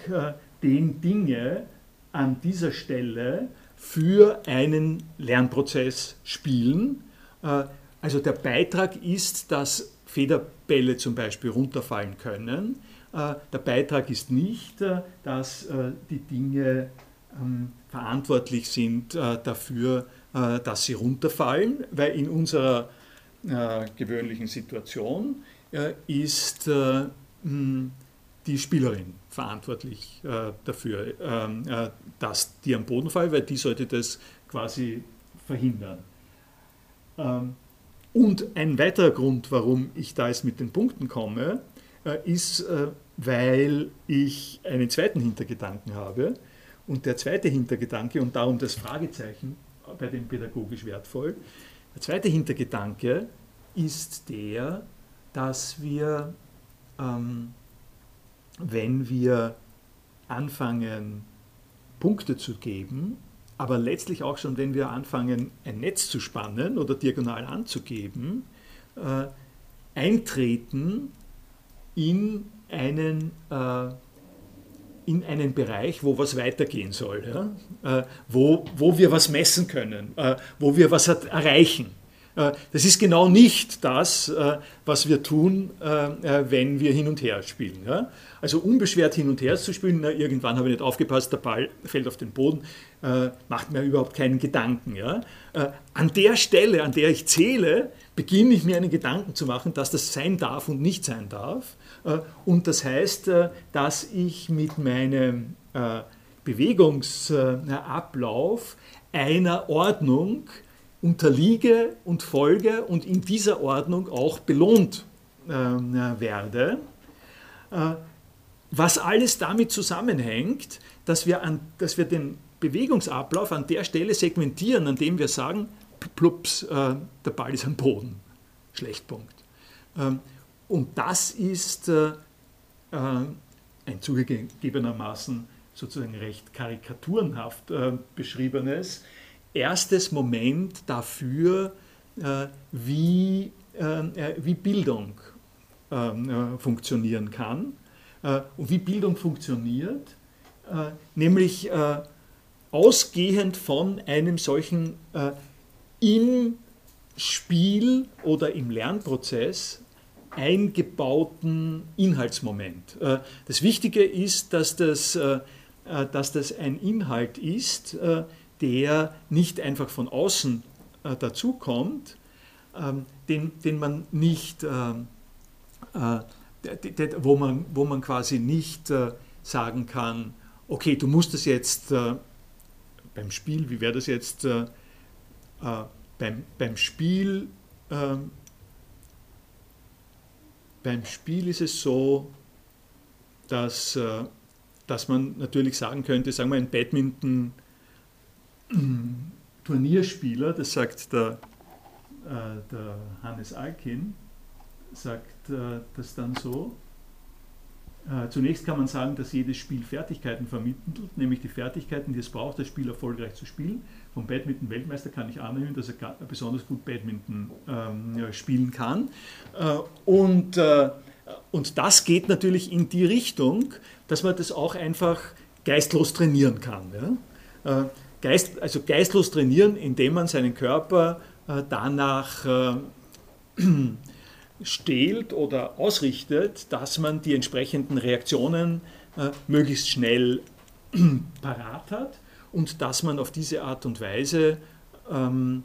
den Dinge an dieser Stelle für einen Lernprozess spielen. Also der Beitrag ist, dass Federbälle zum Beispiel runterfallen können. Äh, der Beitrag ist nicht, äh, dass äh, die Dinge ähm, verantwortlich sind dafür, dass sie runterfallen, weil in unserer gewöhnlichen Situation ist die Spielerin verantwortlich dafür, ähm, dass die am Boden fallen, weil die sollte das quasi verhindern. Ähm, und ein weiterer Grund, warum ich da jetzt mit den Punkten komme, ist, äh, weil ich einen zweiten Hintergedanken habe. Und der zweite Hintergedanke, und darum das Fragezeichen bei dem pädagogisch wertvoll, der zweite Hintergedanke ist der, dass wir, ähm, wenn wir anfangen, Punkte zu geben, aber letztlich auch schon, wenn wir anfangen, ein Netz zu spannen oder diagonal anzugeben, äh, eintreten in einen, äh, in einen Bereich, wo was weitergehen soll, ja? äh, wo, wo wir was messen können, äh, wo wir was erreichen. Äh, das ist genau nicht das, äh, was wir tun, äh, wenn wir hin und her spielen. Also unbeschwert hin und her zu spielen, irgendwann habe ich nicht aufgepasst, der Ball fällt auf den Boden, macht mir überhaupt keinen Gedanken. An der Stelle, an der ich zähle, beginne ich mir einen Gedanken zu machen, dass das sein darf und nicht sein darf. Und das heißt, dass ich mit meinem Bewegungsablauf einer Ordnung unterliege und folge und in dieser Ordnung auch belohnt äh, werde. Äh, was alles damit zusammenhängt, dass wir, an, dass wir den Bewegungsablauf an der Stelle segmentieren, an dem wir sagen, plups, äh, der Ball ist am Boden. Schlechtpunkt. Ähm, und das ist äh, äh, ein zugegebenermaßen sozusagen recht karikaturenhaft äh, beschriebenes, erstes Moment dafür, äh, wie, äh, äh, wie Bildung funktionieren kann und wie Bildung funktioniert, nämlich ausgehend von einem solchen im Spiel oder im Lernprozess eingebauten Inhaltsmoment. Das Wichtige ist, dass das, dass das ein Inhalt ist, der nicht einfach von außen äh, dazukommt, ähm, den, den man nicht, äh, äh, wo, man, wo man quasi nicht äh, sagen kann, okay, du musst es jetzt äh, beim Spiel, wie wäre das jetzt, äh, beim, beim Spiel, ähm, beim Spiel ist es so, dass, dass man natürlich sagen könnte, sagen wir ein Badminton, Turnierspieler, das sagt der, äh, der Hannes Alkin, sagt äh, das dann so. Äh, zunächst kann man sagen, dass jedes Spiel Fertigkeiten vermittelt, nämlich die Fertigkeiten, die es braucht, das Spiel erfolgreich zu spielen. Vom Badminton-Weltmeister kann ich annehmen, dass er besonders gut Badminton ähm, spielen kann. Äh, und, äh, und das geht natürlich in die Richtung, dass man das auch einfach geistlos trainieren kann. Ja? Äh, Geist, also geistlos trainieren, indem man seinen Körper äh, danach äh, stählt oder ausrichtet, dass man die entsprechenden Reaktionen äh, möglichst schnell parat hat und dass man auf diese Art und Weise ähm,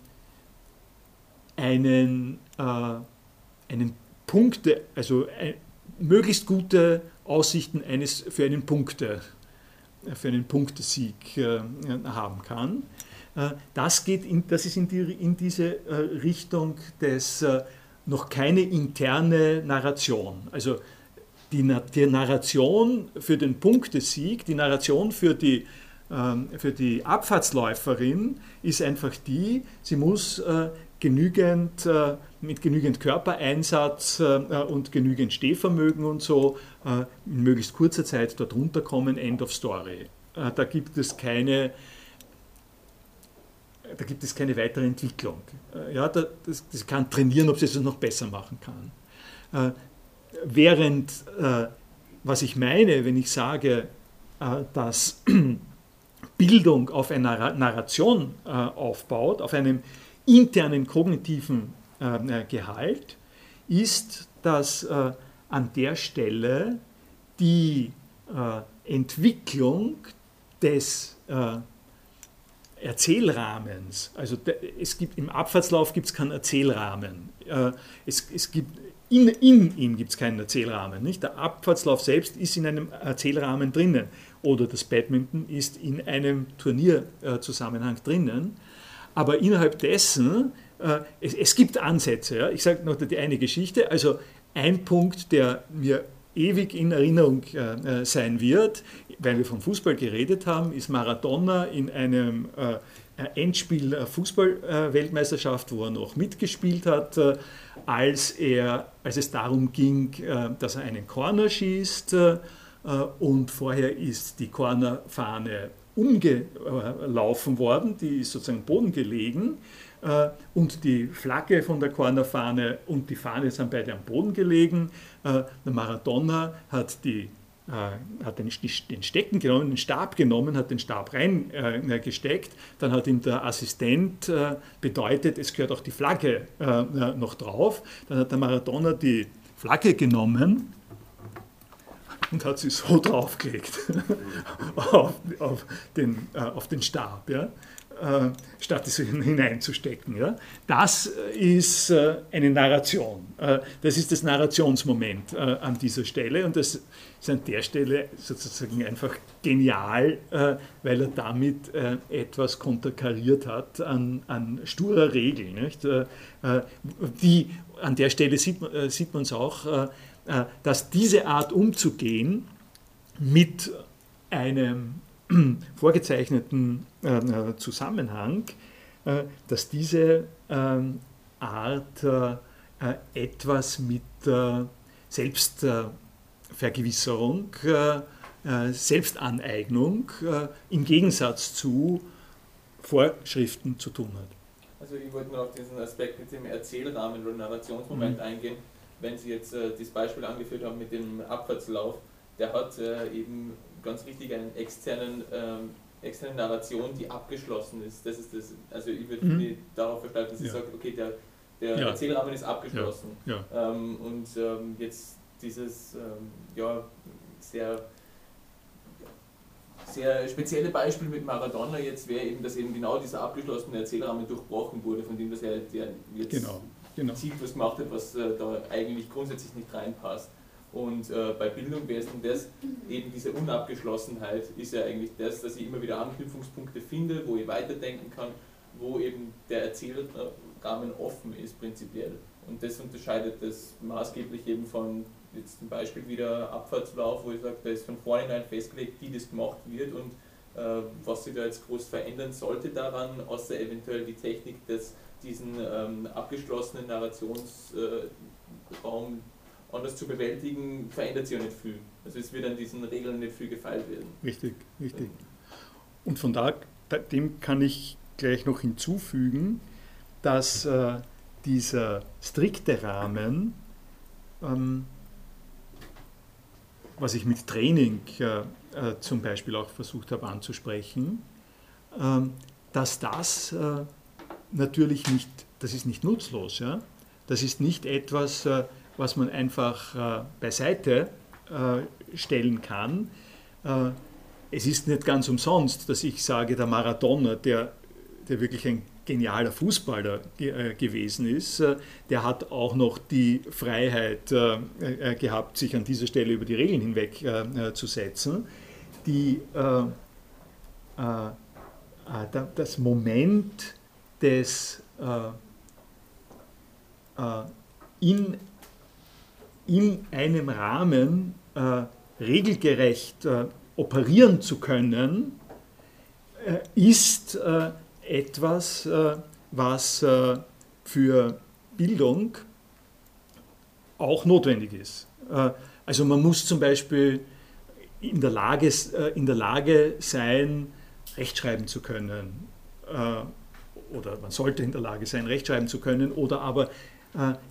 einen, äh, einen Punkte, also ein, möglichst gute Aussichten eines, für einen Punkte, für einen Punktesieg äh, haben kann. Äh, das, geht in, das ist in, die, in diese äh, Richtung des äh, noch keine interne Narration. Also die, die Narration für den Punktesieg, die Narration für die, für die Abfahrtsläuferin ist einfach die, sie muss genügend, mit genügend Körpereinsatz und genügend Stehvermögen und so in möglichst kurzer Zeit dort runterkommen, End of Story. Da gibt es keine da gibt es keine weitere Entwicklung. Äh, ja, das, das kann trainieren, ob sie es noch besser machen kann. Äh, während, äh, was ich meine, wenn ich sage, dass Bildung auf einer Narration aufbaut, auf einem internen kognitiven Gehalt, ist, dass an der Stelle die Entwicklung des Erzählrahmens. Also es gibt im Abfahrtslauf gibt es keinen Erzählrahmen. Äh, es, es gibt in, in ihm gibt es keinen Erzählrahmen. Nicht? Der Abfahrtslauf selbst ist in einem Erzählrahmen drinnen. Oder das Badminton ist in einem Turnierzusammenhang drinnen. Aber innerhalb dessen, äh, es, es gibt Ansätze. Ja? Ich sage noch die eine Geschichte. Also ein Punkt, der mir ewig in Erinnerung äh, sein wird, weil wir vom Fußball geredet haben, ist Maradona in einem äh, Endspiel äh, Fußball-Weltmeisterschaft, wo er noch mitgespielt hat, äh, als, er, als es darum ging, äh, dass er einen Corner schießt äh, und vorher ist die Cornerfahne umgelaufen worden, die ist sozusagen Boden gelegen äh, und die Flagge von der Cornerfahne und die Fahne sind beide am Boden gelegen. Der Maradona hat die äh, hat den, Stecken genommen, den Stab genommen, hat den Stab reingesteckt. Äh, dann hat ihm der Assistent äh, bedeutet, es gehört auch die Flagge äh, noch drauf. Dann hat der Maradona die Flagge genommen und hat sie so draufgelegt auf, auf, den, äh, auf den Stab. Ja? Äh, statt es hineinzustecken. Ja? Das ist äh, eine Narration. Äh, das ist das Narrationsmoment an dieser Stelle und das ist an der Stelle sozusagen einfach genial, weil er damit etwas konterkariert hat an, an sturer Regel. Nicht? Die, an der Stelle sieht man es auch, dass diese Art umzugehen mit einem vorgezeichneten äh, Zusammenhang, äh, dass diese Art äh, etwas mit Selbstvergewisserung, Selbstaneignung im Gegensatz zu Vorschriften zu tun hat. Also ich wollte nur auf diesen Aspekt mit dem Erzählrahmen oder Narrationsmoment mhm. eingehen. Wenn Sie jetzt äh, das Beispiel angeführt haben mit dem Abfahrtslauf, der hat äh, eben ganz richtig einen externen, ähm, externe Narration, die abgeschlossen ist. Das ist das, also ich würde mhm. darauf verstanden, dass ich ja. sage, okay, der, der ja. Erzählrahmen ist abgeschlossen. Ja. Ähm, und ähm, jetzt dieses ähm, ja, sehr sehr spezielle Beispiel mit Maradona jetzt wäre eben, dass eben genau dieser abgeschlossene Erzählrahmen durchbrochen wurde, von dem er der jetzt genau, genau. Ziel was gemacht hat, was äh, da eigentlich grundsätzlich nicht reinpasst. Und äh, bei Bildung wäre es dann das, eben diese Unabgeschlossenheit ist ja eigentlich das, dass ich immer wieder Anknüpfungspunkte finde, wo ich weiterdenken kann, wo eben der Erzählrahmen offen ist prinzipiell. Und das unterscheidet das maßgeblich eben von jetzt zum Beispiel wieder Abfahrtslauf, wo ich sage, da ist von vornherein festgelegt, wie das gemacht wird und äh, was sich da jetzt groß verändern sollte daran, außer eventuell die Technik, dass diesen ähm, abgeschlossenen Narrationsraum äh, anders zu bewältigen, verändert sich ja nicht viel. Also es wird an diesen Regeln nicht viel gefeilt werden. Richtig, richtig. Und von da, dem kann ich gleich noch hinzufügen, dass äh, dieser strikte Rahmen, ähm, was ich mit Training äh, äh, zum Beispiel auch versucht habe anzusprechen, ähm, dass das äh, natürlich nicht, das ist nicht nutzlos. Ja? Das ist nicht etwas, äh, was man einfach beiseite stellen kann. es ist nicht ganz umsonst, dass ich sage, der Maradona, der, der wirklich ein genialer Fußballer ge gewesen ist, der hat auch noch die Freiheit gehabt, sich an dieser Stelle über die Regeln hinweg zu setzen. Die, das Moment des in, in einem Rahmen regelgerecht operieren zu können, ist etwas, äh, was äh, für Bildung auch notwendig ist. Äh, also man muss zum Beispiel in der Lage, in der Lage sein, Rechtschreiben zu können. Oder man sollte in der Lage sein, Rechtschreiben zu können oder aber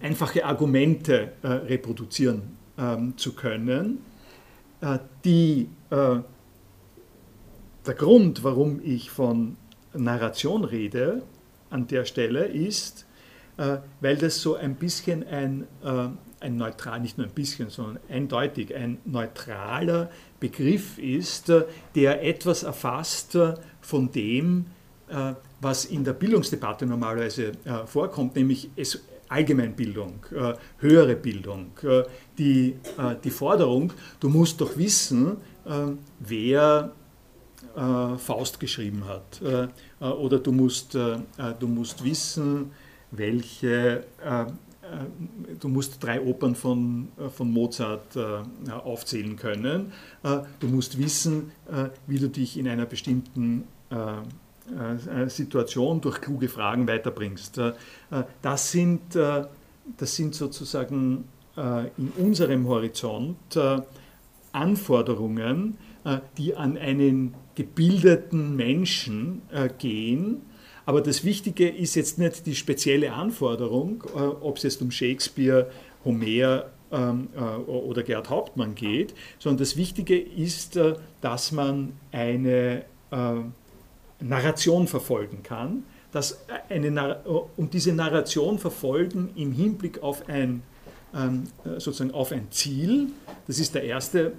einfache Argumente reproduzieren ähm, zu können. Die, der Grund, warum ich von Narration rede an der Stelle ist, äh, weil das so ein bisschen ein, äh, ein neutral, nicht nur ein bisschen, sondern eindeutig ein neutraler Begriff ist, äh, der etwas erfasst äh, von dem, äh, was in der Bildungsdebatte normalerweise äh, vorkommt, nämlich es, Allgemeinbildung, höhere Bildung, die, die Forderung, du musst doch wissen, wer äh, Faust geschrieben hat. Äh, äh, oder du musst, du musst wissen, welche, du musst drei Opern von, von Mozart aufzählen können. du musst wissen, wie du dich in einer bestimmten Situation durch kluge Fragen weiterbringst. Das sind, das sind sozusagen in unserem Horizont Anforderungen, die an einen gebildeten Menschen äh, gehen. Aber das Wichtige ist jetzt nicht die spezielle Anforderung, äh, ob es jetzt um Shakespeare, Homer ähm, äh, oder Gerd Hauptmann geht, sondern das Wichtige ist, äh, dass man eine äh, Narration verfolgen kann. Dass eine, und diese Narration verfolgen im Hinblick auf ein, ähm, sozusagen auf ein Ziel, das ist der erste,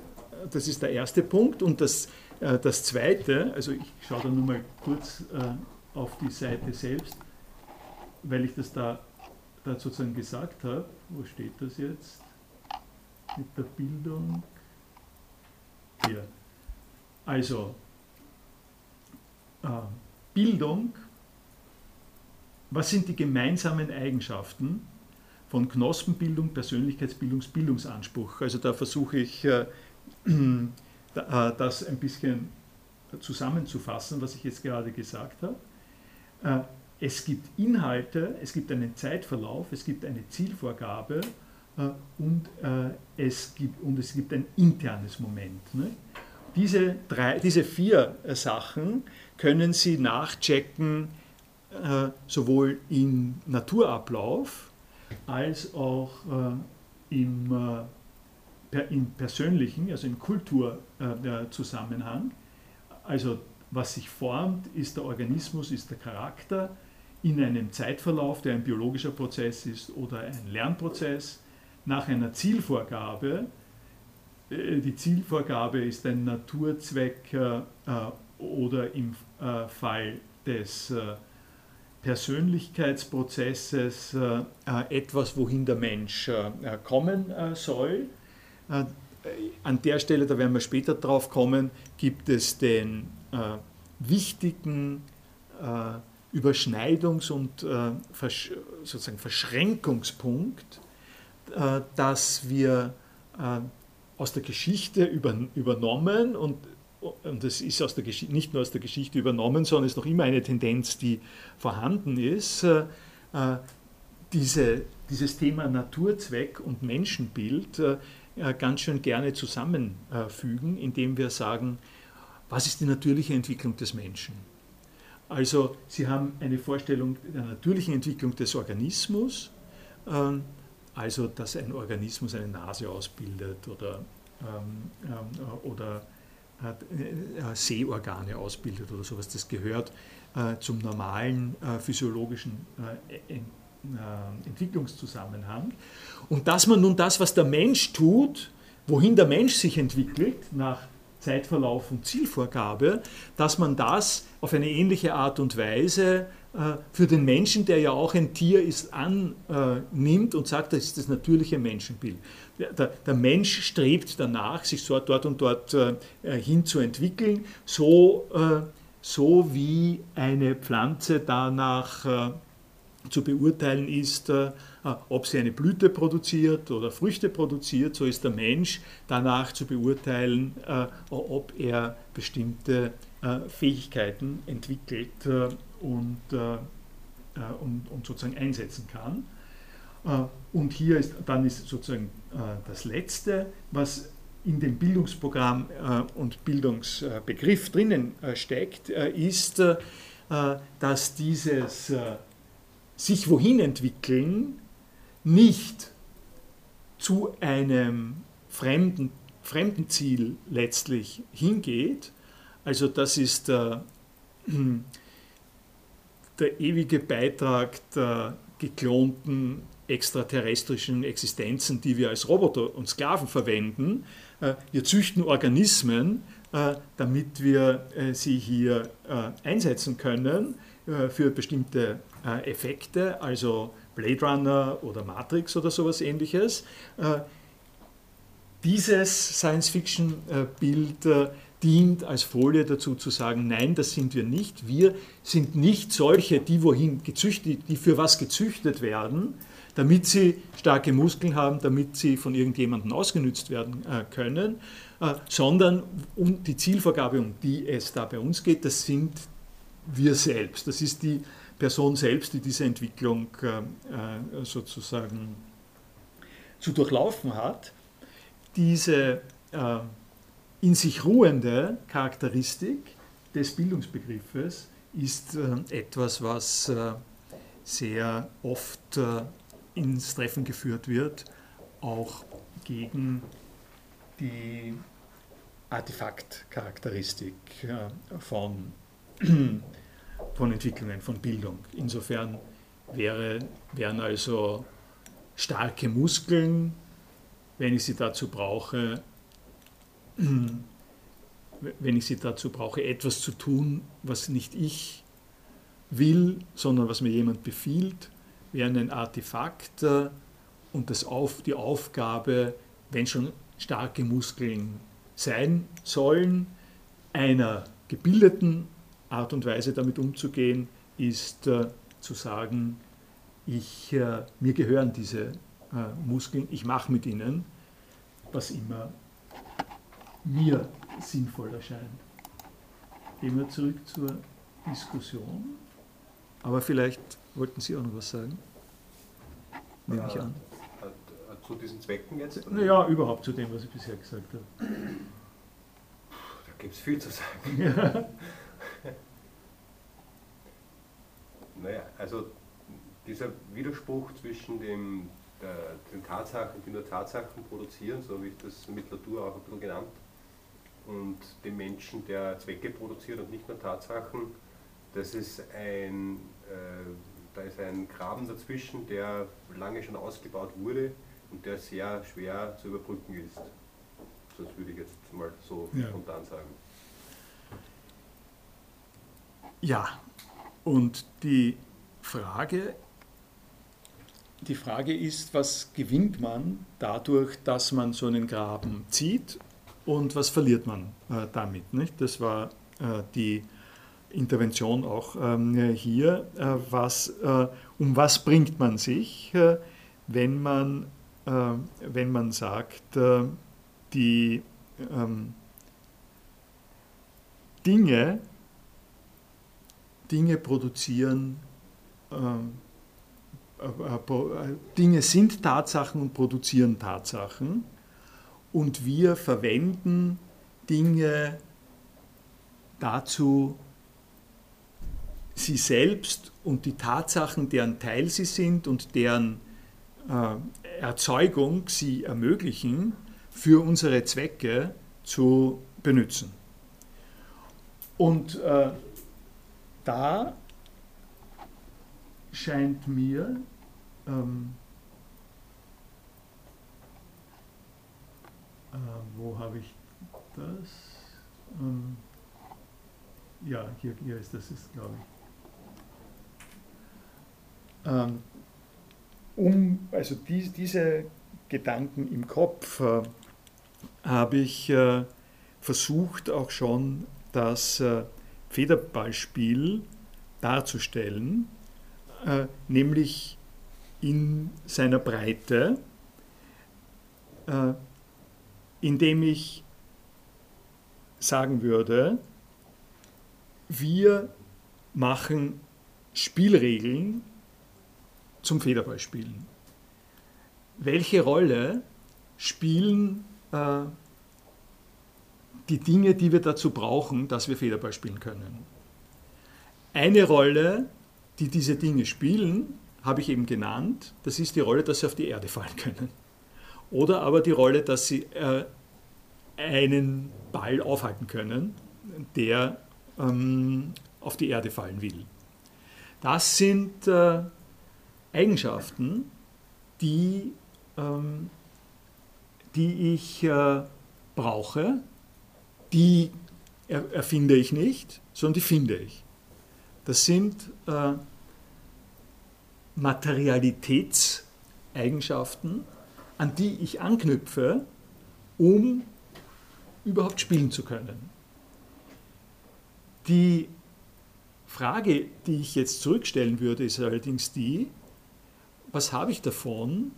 das ist der erste Punkt. Und das äh, das Zweite, also ich schaue da nur mal kurz äh, auf die Seite selbst, weil ich das da, da sozusagen gesagt habe. Wo steht das jetzt? Mit der Bildung. Hier. Also, äh, Bildung, was sind die gemeinsamen Eigenschaften von Knospenbildung, Persönlichkeitsbildung, Bildungsanspruch? Also da versuche ich äh, das ein bisschen zusammenzufassen, was ich jetzt gerade gesagt habe. Äh, es gibt Inhalte, es gibt einen Zeitverlauf, es gibt eine Zielvorgabe äh, und es gibt, und es gibt ein internes Moment. Ne? Diese, drei, diese vier Sachen können Sie nachchecken, sowohl im Naturablauf als auch im im persönlichen, also im Kulturzusammenhang. Also was sich formt, ist der Organismus, ist der Charakter in einem Zeitverlauf, der ein biologischer Prozess ist oder ein Lernprozess, nach einer Zielvorgabe. Äh, die Zielvorgabe ist ein Naturzweck äh, oder im äh, Fall des Persönlichkeitsprozesses etwas, wohin der Mensch kommen soll. Äh, an der Stelle, da werden wir später drauf kommen, gibt es den äh, wichtigen äh, Überschneidungs- und äh, Versch sozusagen Verschränkungspunkt, äh, dass wir äh, aus der Geschichte über, übernommen und und das ist aus der nicht nur aus der Geschichte übernommen, sondern ist noch immer eine Tendenz, die vorhanden ist, diese, dieses Thema Naturzweck und Menschenbild äh, ganz schön gerne zusammenfügen, indem wir sagen, was ist die natürliche Entwicklung des Menschen? Also Sie haben eine Vorstellung der natürlichen Entwicklung des Organismus, ähm, also dass ein Organismus eine Nase ausbildet oder, ähm, ähm, oder äh, Sehorgane ausbildet oder sowas. Das gehört äh, zum normalen physiologischen äh, Entwicklungszusammenhang. Und dass man nun das, was der Mensch tut, wohin der Mensch sich entwickelt, nach Zeitverlauf und Zielvorgabe, dass man das auf eine ähnliche Art und Weise äh, für den Menschen, der ja auch ein Tier ist, annimmt und sagt, das ist das natürliche Menschenbild. Der, der Mensch strebt danach, sich so dort und dort äh, hin zu entwickeln, so, äh, so wie eine Pflanze danach zu beurteilen ist, ob sie eine Blüte produziert oder Früchte produziert, so ist der Mensch danach zu beurteilen, ob er bestimmte Fähigkeiten entwickelt und, äh, äh, und, und, sozusagen einsetzen kann. Äh, und hier ist dann ist sozusagen das Letzte, was in dem Bildungsprogramm und Bildungsbegriff drinnen steckt, ist, dass dieses sich wohin entwickeln nicht zu einem fremden, fremden Ziel letztlich hingeht. Also das ist äh, der ewige Beitrag der geklonten extraterrestrischen Existenzen, die wir als Roboter und Sklaven verwenden. Äh, wir züchten Organismen, äh, damit wir äh, sie hier einsetzen können für bestimmte Effekte, also Blade Runner oder Matrix oder sowas ähnliches. Dieses Science-Fiction-Bild dient als Folie dazu zu sagen, nein, das sind wir nicht. Wir sind nicht solche, die wohin gezüchtet, die für was gezüchtet werden, damit sie starke Muskeln haben, damit sie von irgendjemandem ausgenützt werden äh, können, äh, sondern die Zielvorgabe, um die es da bei uns geht, das sind wir selbst. Das ist die Person selbst, die diese Entwicklung äh, äh sozusagen zu durchlaufen hat. Diese äh, in sich ruhende Charakteristik des Bildungsbegriffes ist etwas, was sehr oft ins Treffen geführt wird, auch gegen die Artefaktcharakteristik von, von Entwicklungen, von Bildung. Insofern wäre, wären also starke Muskeln, wenn ich sie dazu brauche, wenn ich sie dazu brauche, etwas zu tun, was nicht ich will, sondern was mir jemand befiehlt, wäre ein Artefakt äh, und das auf, die Aufgabe, wenn schon starke Muskeln sein sollen, einer gebildeten Art und Weise damit umzugehen, ist äh, zu sagen, ich, äh, mir gehören diese äh, Muskeln, ich mache mit ihnen, was immer mir sinnvoll erscheint. Gehen wir zurück zur Diskussion. Aber vielleicht wollten Sie auch noch was sagen? Nehme ich an. Zu diesen Zwecken jetzt? Naja, überhaupt zu dem, was ich bisher gesagt habe. Da gibt es viel zu sagen. Ja. Naja, also dieser Widerspruch zwischen dem, der, den Tatsachen, die nur Tatsachen produzieren, so wie ich das mit Latour auch ein bisschen genannt und dem Menschen, der Zwecke produziert und nicht nur Tatsachen, das ist ein, äh, da ist ein Graben dazwischen, der lange schon ausgebaut wurde und der sehr schwer zu überbrücken ist. Das würde ich jetzt mal so ja. spontan sagen. Ja, und die Frage, die Frage ist, was gewinnt man dadurch, dass man so einen Graben zieht und was verliert man äh, damit. Nicht? Das war äh, die Intervention auch ähm, hier. Äh, was, äh, um was bringt man sich, äh, wenn, man, äh, wenn man sagt, die ähm, Dinge, Dinge produzieren, ähm, Dinge sind Tatsachen und produzieren Tatsachen und wir verwenden Dinge dazu, sie selbst und die Tatsachen, deren Teil sie sind und deren äh, Erzeugung sie ermöglichen, für unsere Zwecke zu benutzen. Und äh, da scheint mir ähm, äh, wo habe ich das? Ähm, ja, hier, hier ist das, ist, glaube ich. Ähm, um also die, diese Gedanken im Kopf äh, habe ich äh, versucht auch schon das äh, Federballspiel darzustellen, äh, nämlich in seiner Breite, äh, indem ich sagen würde, wir machen Spielregeln zum Federballspielen. Welche Rolle spielen äh, die Dinge, die wir dazu brauchen, dass wir Federball spielen können? Eine Rolle, die diese Dinge spielen, habe ich eben genannt, das ist die Rolle, dass sie auf die Erde fallen können. Oder aber die Rolle, dass sie äh, einen Ball aufhalten können, der ähm, auf die Erde fallen will. Das sind äh, Eigenschaften, die, ähm, die ich äh, brauche, die er, erfinde ich nicht, sondern die finde ich. Das sind äh, Materialitätseigenschaften, an die ich anknüpfe, um überhaupt spielen zu können. Die Frage, die ich jetzt zurückstellen würde, ist allerdings die, was habe ich davon,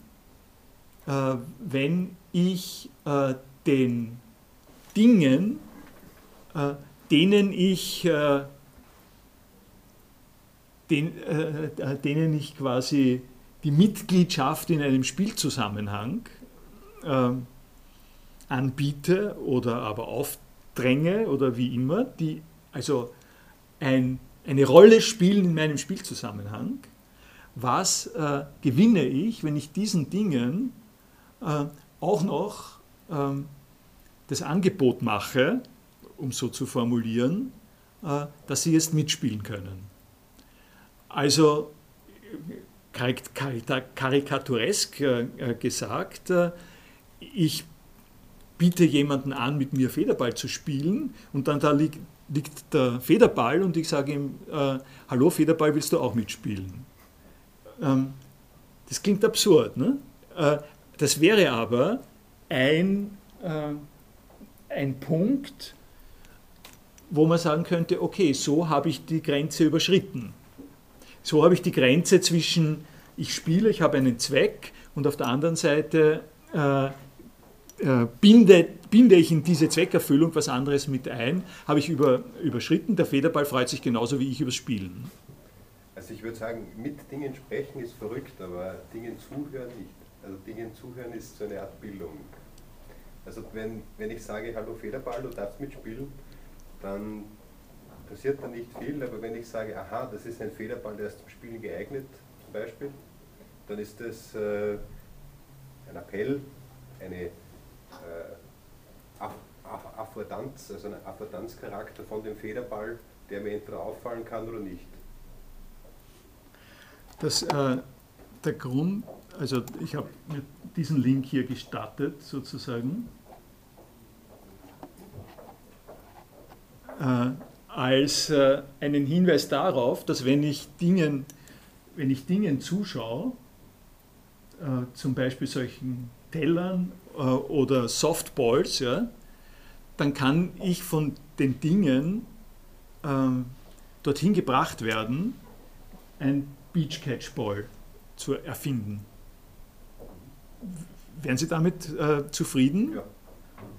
äh, wenn ich äh, den Dingen, denen ich äh, den, äh, denen ich quasi die Mitgliedschaft in einem Spielzusammenhang äh, anbiete oder aber aufdränge oder wie immer, die also ein, eine Rolle spielen in meinem Spielzusammenhang, was äh, gewinne ich, wenn ich diesen Dingen äh, auch noch ähm, das Angebot mache, um so zu formulieren, äh, dass sie jetzt mitspielen können. Also karikaturesk äh, gesagt, äh, ich biete jemanden an, mit mir Federball zu spielen und dann da liegt, liegt der Federball und ich sage ihm, hallo Federball, willst du auch mitspielen? Ähm, das klingt absurd. Ne? Das wäre aber ein, ein Punkt, wo man sagen könnte, okay, so habe ich die Grenze überschritten. So habe ich die Grenze zwischen, ich spiele, ich habe einen Zweck und auf der anderen Seite äh, äh, binde, binde ich in diese Zweckerfüllung was anderes mit ein, habe ich über, überschritten. Der Federball freut sich genauso wie ich übers Spielen. Also ich würde sagen, mit Dingen sprechen ist verrückt, aber Dingen zuhören nicht. Also Dingen zuhören ist so eine Art Bildung. Also wenn, wenn ich sage, hallo Federball, du darfst mitspielen, dann passiert da nicht viel, aber wenn ich sage, aha, das ist ein Federball, der ist zum Spielen geeignet, zum Beispiel, dann ist das äh, ein Appell, eine äh, Affordanz, also ein Affordanzcharakter von dem Federball, der mir entweder auffallen kann oder nicht. Das, äh, der Grund, also ich habe diesen Link hier gestattet sozusagen. Als äh, einen Hinweis darauf, dass wenn ich Dingen, wenn ich Dingen zuschaue, äh, zum Beispiel solchen Tellern äh, oder Softballs, ja, dann kann ich von den Dingen ähm, dorthin gebracht werden, ein Beach Catch Ball zu erfinden. Wären Sie damit äh, zufrieden? Ja.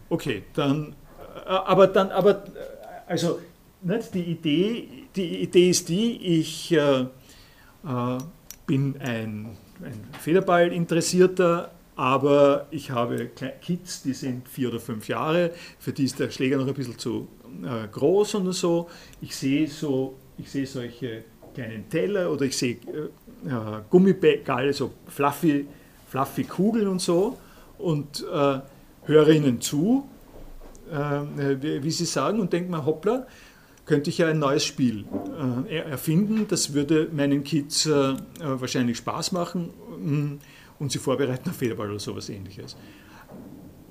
Okay, dann, äh, aber dann, aber, äh, also nicht? Die, Idee, die Idee ist die, ich äh, äh, bin ein, ein Federball-Interessierter, aber ich habe Kids, die sind vier oder fünf Jahre, für die ist der Schläger noch ein bisschen zu äh, groß und so. Ich sehe so, ich sehe solche kleinen Teller oder ich sehe äh, Gummibälle, so fluffy, fluffy Kugeln und so und äh, höre ihnen zu, äh, wie, wie, sie sagen und denke mir, hoppla, könnte ich ja ein neues Spiel äh, erfinden. Das würde meinen Kids äh, wahrscheinlich Spaß machen mm, und sie vorbereiten auf Federball oder sowas ähnliches.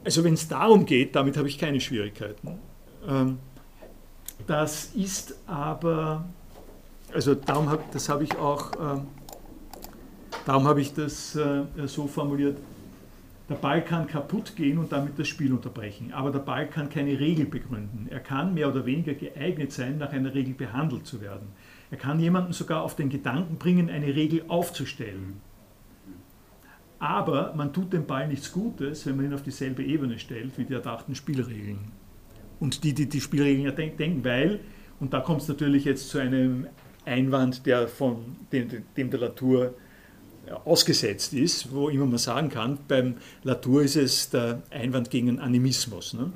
Also wenn es darum geht, damit habe ich keine Schwierigkeiten. Ähm, das ist aber, also darum hab, ich auch, äh, darum habe ich das äh, so formuliert, der Ball kann kaputt gehen und damit das Spiel unterbrechen, aber der Ball kann keine Regel begründen. Er kann mehr oder weniger geeignet sein, nach einer Regel behandelt zu werden. Er kann jemanden sogar auf den Gedanken bringen, eine Regel aufzustellen. Aber man tut dem Ball nichts Gutes, wenn man ihn auf dieselbe Ebene stellt wie die erdachten Spielregeln. Und die, die die Spielregeln denken, weil, und da kommt es natürlich jetzt zu einem Einwand, der von dem, dem der Latour ausgesetzt ist, wo immer man sagen kann, beim Latour ist es der Einwand gegen Animismus. Ne?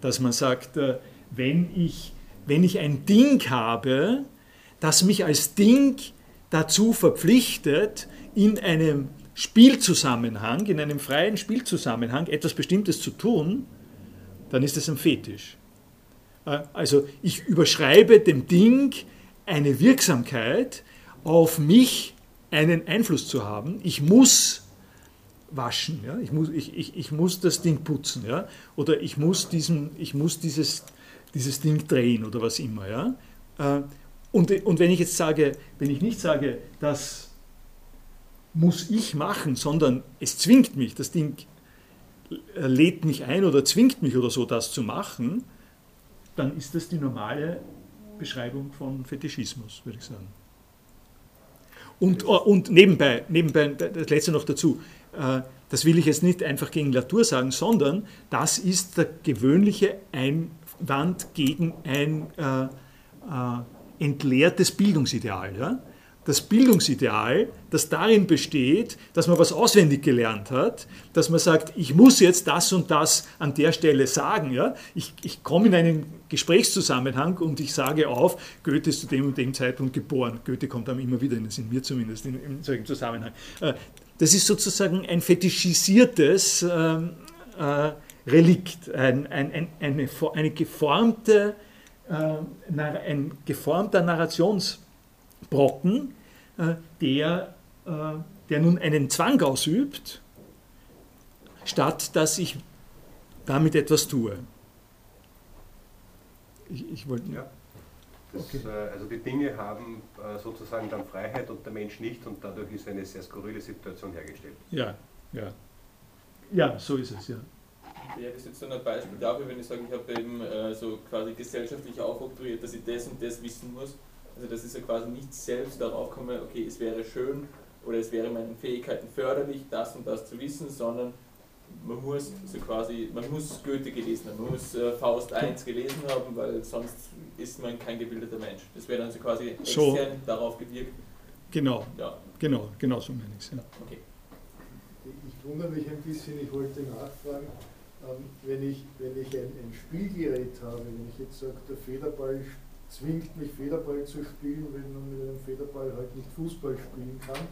Dass man sagt, äh, wenn ich, wenn ich ein Ding habe, das mich als Ding dazu verpflichtet, in einem Spielzusammenhang, in einem freien Spielzusammenhang etwas Bestimmtes zu tun, dann ist es ein Fetisch. Äh, also ich überschreibe dem Ding eine Wirksamkeit auf mich einen Einfluss zu haben. Ich muss waschen, ja? ich, muss, ich, ich, ich muss das Ding putzen ja? oder ich muss, diesen, ich muss dieses, dieses Ding drehen oder was immer. Ja? Äh, und, und wenn ich jetzt sage, wenn ich nicht sage, das muss ich machen, sondern es zwingt mich, das Ding lädt mich ein oder zwingt mich oder so, das zu machen, dann ist das die normale Beschreibung von Fetischismus, würde ich sagen. Und, und nebenbei, nebenbei, das letzte noch dazu, äh, das will ich jetzt nicht einfach gegen Latour sagen, sondern das ist der gewöhnliche Einwand gegen ein äh, äh, entleertes Bildungsideal. Ja? Das Bildungsideal, das darin besteht, dass man was auswendig gelernt hat, dass man sagt, ich muss jetzt das und das an der Stelle sagen. Ja? Ich, ich komme in einen Gesprächszusammenhang und ich sage auf, Goethe ist zu dem und dem Zeitpunkt geboren. Goethe kommt dann immer wieder in das, in mir zumindest, in, in solchen Zusammenhang. Äh, das ist sozusagen ein fetischisiertes ähm, äh, Relikt, ein, ein, ein, eine, eine geformte, äh, ein geformter Narrations- Brocken, äh, der, äh, der nun einen Zwang ausübt, statt dass ich damit etwas tue. Ich, ich wollte. Ja. Das, okay. Äh, also die Dinge haben sozusagen dann Freiheit und der Mensch nicht und dadurch ist eine sehr skurrile Situation hergestellt. Ja, ja. Ja, so ist es, ja. Wäre das jetzt so ein Beispiel dafür, wenn ich sage, ich habe eben äh, so quasi gesellschaftlich aufoktroyiert, dass ich das und das wissen muss also das ist ja quasi nicht selbst darauf kommen, okay, es wäre schön oder es wäre meinen Fähigkeiten förderlich, das und das zu wissen, sondern man muss so quasi, man muss Goethe gelesen haben, man muss äh, Faust 1 gelesen haben, weil sonst ist man kein gebildeter Mensch. Das wäre dann so quasi extern so, darauf gewirkt. Genau, ja. genau, genau so meine ich es. Ja. Okay. Ich wundere mich ein bisschen, ich wollte nachfragen, ähm, wenn ich, wenn ich ein, ein Spielgerät habe, wenn ich jetzt sage, der Federball zwingt mich Federball zu spielen, wenn man mit einem Federball halt nicht Fußball spielen kann,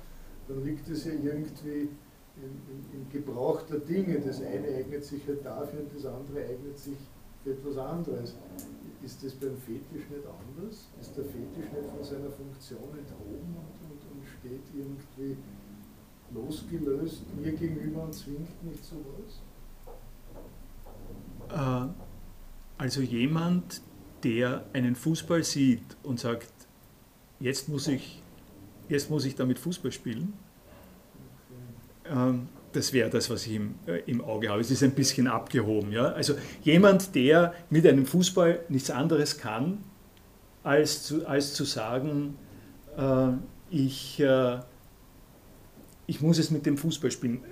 dann liegt es ja irgendwie im, Gebrauch der Dinge. Das eine eignet sich halt dafür und das andere eignet sich für etwas anderes. Ist das beim Fetisch nicht anders? Ist der Fetisch nicht von seiner Funktion enthoben und, und, und steht irgendwie losgelöst mir gegenüber und zwingt mich zu was? Äh, also jemand, der einen Fußball sieht und sagt, jetzt muss ich, jetzt muss ich damit Fußball spielen, ähm, das wäre das, was ich im, äh, im Auge habe. Es ist ein bisschen abgehoben. Ja? Also jemand, der mit einem Fußball nichts anderes kann, als zu, als zu sagen, äh, ich, äh, ich muss es mit dem Fußball spielen.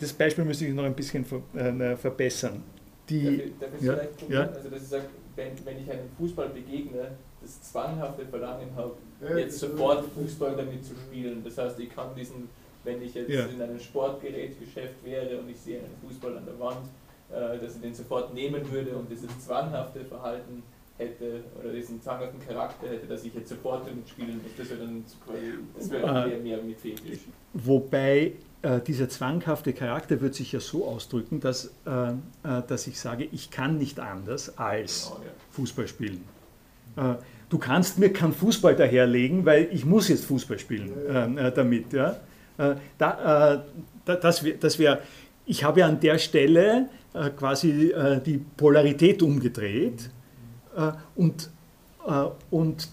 Das Beispiel müsste ich noch ein bisschen ver, äh, verbessern. Die, darf ich, darf ich ja, ja? Also, dass ich sage, wenn, wenn ich einem Fußball begegne, das zwanghafte Verlangen habe, ja, jetzt sofort Fußball damit zu spielen. Das heißt, ich kann diesen, wenn ich jetzt ja. in einem Sportgerätgeschäft wäre und ich sehe einen Fußball an der Wand, äh, dass ich den sofort nehmen würde und dieses zwanghafte Verhalten hätte oder diesen zwanghaften Charakter hätte, dass ich jetzt sofort damit spielen muss. Das wäre dann das wäre dann mehr, mehr mit Fetisch. Wobei äh, dieser zwanghafte Charakter wird sich ja so ausdrücken, dass, äh, äh, dass ich sage, ich kann nicht anders als genau. Fußball spielen. du kannst mir keinen Fußball daherlegen, weil ich muss jetzt Fußball spielen äh, damit. Ja? Äh, da, äh, das wäre, wär, ich habe ja an der Stelle äh, quasi äh, die Polarität umgedreht äh, und, und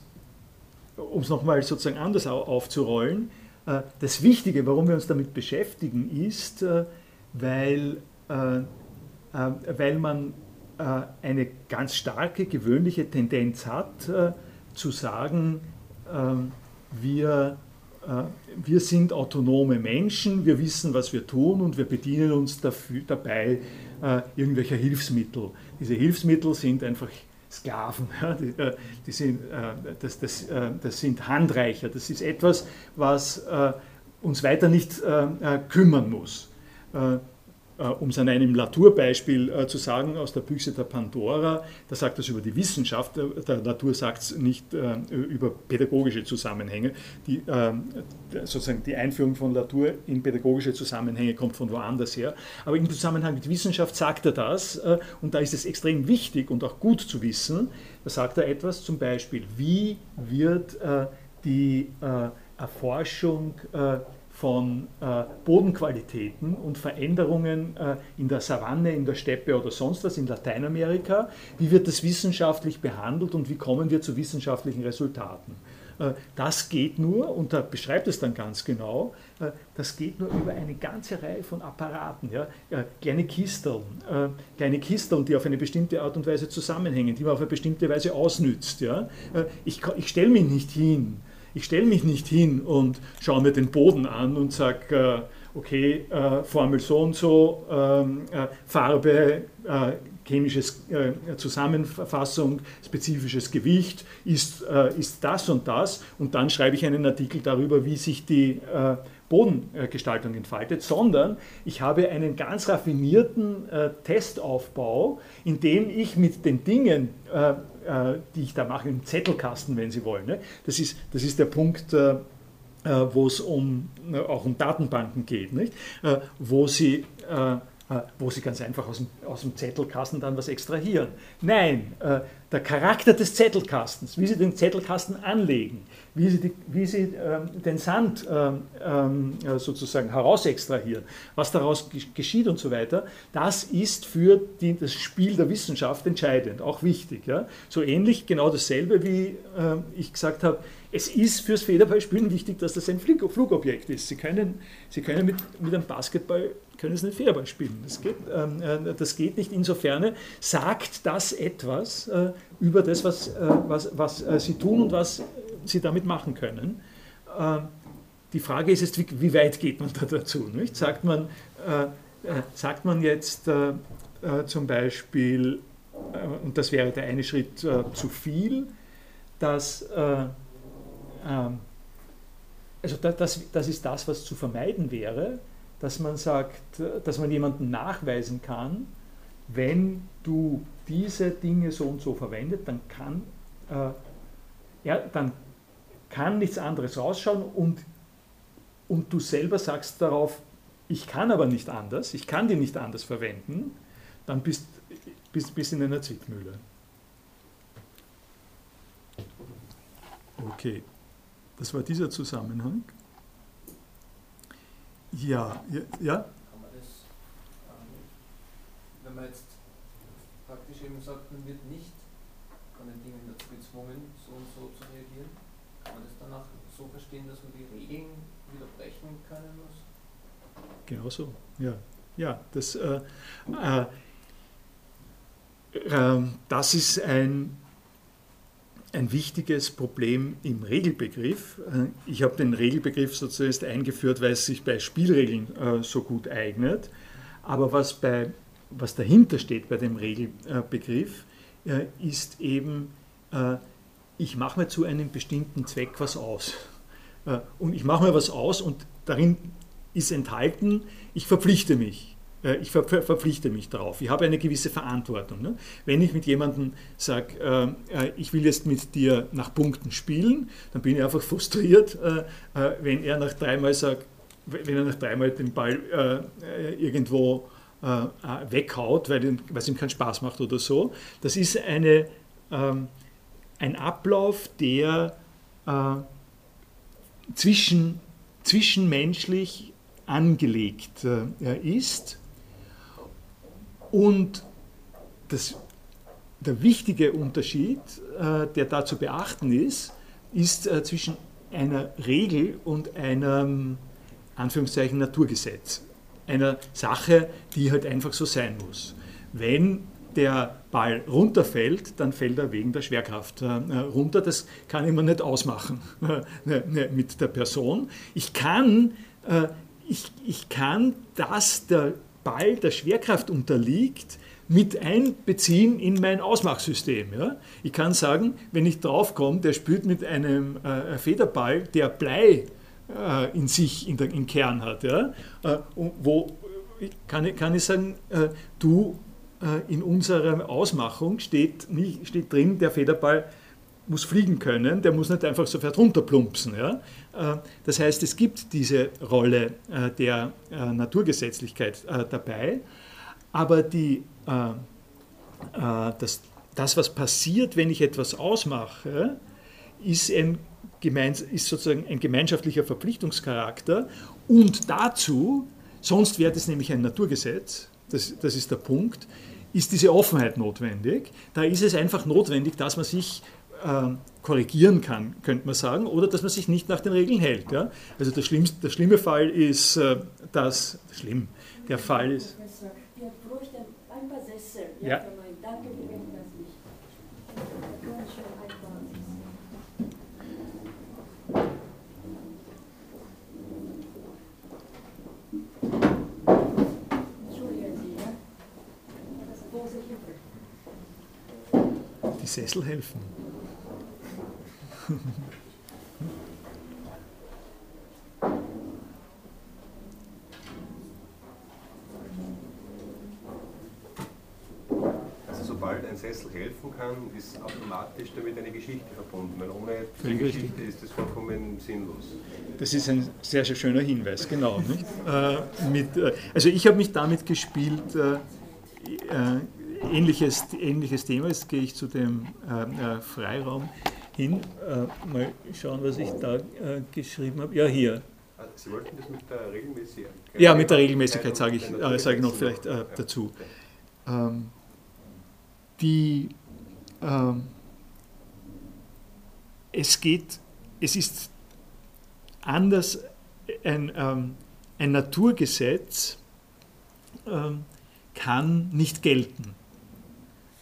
um es nochmal sozusagen anders aufzurollen, das Wichtige, warum wir uns damit beschäftigen, ist, weil, weil man eine ganz starke, gewöhnliche Tendenz hat, zu sagen, wir äh, wir sind autonome Menschen, wir wissen, was wir tun und wir bedienen uns dafür, dabei äh, irgendwelcher Hilfsmittel. Diese Hilfsmittel sind einfach Sklaven, ja, die, äh, die sind, das, das, das, sind Handreicher, das ist etwas, was uns weiter nicht kümmern muss. Äh, um es an einem Latour-Beispiel äh, zu sagen, aus der Büchse der Pandora, da sagt es über die Wissenschaft, äh, der Latour sagt es nicht über pädagogische Zusammenhänge. Die, sozusagen die Einführung von Latour in pädagogische Zusammenhänge kommt von woanders her. Aber im Zusammenhang mit Wissenschaft sagt er das und da ist es extrem wichtig und auch gut zu wissen, da sagt er etwas zum Beispiel, wie wird die Erforschung von äh, Bodenqualitäten und Veränderungen äh, in der Savanne, in der Steppe oder sonst was in Lateinamerika. Wie wird das wissenschaftlich behandelt und wie kommen wir zu wissenschaftlichen Resultaten? Äh, das geht nur, und da beschreibt es dann ganz genau, äh, das geht nur über eine ganze Reihe von Apparaten. Ja? Äh, kleine Kisteln, kleine Kisteln, die auf eine bestimmte Art und Weise zusammenhängen, die man auf eine bestimmte Weise ausnützt. Ja? Ich, ich stelle mich nicht hin ich stelle mich nicht hin und schaue mir den Boden an und sage, äh, okay, äh, Formel so und so, ähm, äh, Farbe, chemische Zusammenfassung, spezifisches Gewicht ist, ist das und das? Und dann schreibe ich einen Artikel darüber, wie sich die Bodengestaltung entfaltet, sondern ich habe einen ganz raffinierten Testaufbau, in dem ich mit den Dingen die ich da mache, im Zettelkasten, wenn Sie wollen. Ne? Das, ist, das ist der Punkt, äh, äh, wo es um, auch um Datenbanken geht, nicht? wo Sie wo Sie ganz einfach aus dem, aus dem Zettelkasten dann was extrahieren. Nein, der Charakter des Zettelkastens, wie Sie den Zettelkasten anlegen, wie Sie, die, wie Sie ähm, den Sand ähm, ähm, sozusagen herausextrahieren, was daraus geschieht und so weiter, das ist für die, das Spiel der Wissenschaft entscheidend, auch wichtig. Ja? So ähnlich, genau dasselbe, wie äh, ich gesagt habe, es ist fürs Federballspielen wichtig, dass das ein Flugobjekt ist. Sie können, Sie können mit, mit einem Basketball können Sie nicht Federball spielen. Das geht, ähm, äh, das geht nicht. Insofern sagt das etwas äh, über das, was, äh, was, was äh, Sie tun und was Sie damit machen können. Äh, die Frage ist jetzt, wie, wie, weit geht man da dazu? Nicht? Sagt, man, äh, sagt man jetzt zum Beispiel, und das wäre der eine Schritt zu viel, dass ähm, also das, das ist das, was zu vermeiden wäre, dass man sagt, dass man jemanden nachweisen kann, wenn du diese Dinge so und so verwendet, dann kann, äh, ja, dann kann nichts anderes rausschauen und, und du selber sagst darauf, ich kann aber nicht anders, ich kann die nicht anders verwenden, dann bist du bist, bist in einer Zwickmühle. Okay. Das war dieser Zusammenhang. Ja, ja. ja? Kann man das, ähm, wenn man jetzt praktisch eben sagt, man wird nicht von den Dingen dazu gezwungen, so und so zu reagieren, kann man das danach so verstehen, dass man die Regeln widerbrechen können muss? Genau so, ja. Ja, das, äh, äh, äh, das ist ein ein wichtiges Problem im Regelbegriff. Äh, ich habe den Regelbegriff sozusagen eingeführt, weil es sich bei Spielregeln äh, so gut eignet. Aber was, bei, was dahinter steht bei dem Regelbegriff, äh, ist eben, ich mache mir zu einem bestimmten Zweck was aus. Und ich mache mir was aus und darin ist enthalten, ich verpflichte mich. Äh, ich ver verpflichte mich darauf. Ich habe eine gewisse Verantwortung. Ne? Wenn ich mit jemandem sage, äh, äh, ich will jetzt mit dir nach Punkten spielen, dann bin ich einfach frustriert, äh, äh wenn er nach dreimal sagt, wenn er nach dreimal den Ball irgendwo weghaut, weil es ihm keinen Spaß macht oder so. Das ist eine, ähm, ein Ablauf, der zwischen, zwischenmenschlich angelegt äh, ist. Und das, der wichtige Unterschied, äh, der da zu beachten ist, ist äh, zwischen einer Regel und einem Anführungszeichen Naturgesetz. Einer Sache, die halt einfach so sein muss. Wenn der Ball runterfällt, dann fällt er wegen der Schwerkraft äh, runter. Das kann ich mir nicht ausmachen äh, mit der Person. Ich kann, äh, ich, ich kann, dass der Ball der Schwerkraft unterliegt, mit einbeziehen in mein Ausmachsystem. Ja? Ich kann sagen, wenn ich draufkomme, der spielt mit einem äh, Federball, der Blei äh, in sich, in der, im Kern hat. Ja? Äh, wo kann, kann ich sagen, äh, du äh, in unserer Ausmachung steht, steht drin, der Federball muss fliegen können, der muss nicht einfach sofort runterplumpsen. Ja? Äh, das heißt, es gibt diese Rolle der Naturgesetzlichkeit dabei, aber die äh, äh, das, das, was passiert, wenn ich etwas ausmache, ist, ein ist sozusagen ein gemeinschaftlicher Verpflichtungscharakter und dazu, sonst wäre das nämlich ein Naturgesetz, das, das ist der Punkt, ist diese Offenheit notwendig. Da ist es einfach notwendig, dass man sich äh, korrigieren kann, könnte man sagen, oder dass man sich nicht nach den Regeln hält. Ja? Also der, schlimmste, der schlimme Fall ist, äh, dass, schlimm, der Fall ist, ja. Danke, dass ich. Die Sessel helfen. Sessel helfen kann, ist automatisch damit eine Geschichte verbunden, weil ohne Völlig Geschichte richtig. ist das vollkommen sinnlos. Das ist ein sehr, sehr schöner Hinweis, genau. Nicht? Äh, mit, äh, also ich habe mich damit gespielt, äh, äh ähnliches, ähnliches Thema, jetzt gehe ich zu dem äh, äh, Freiraum hin, mal schauen, was ich da geschrieben habe. Ja, hier. Ah, Sie wollten das mit der Regelmäßigkeit? Ja, mit der Regelmäßigkeit sage ich, sage ich noch vielleicht dazu. Ähm, die äh, es geht, es ist anders, ein, ähm, ein Naturgesetz ähm, kann nicht gelten.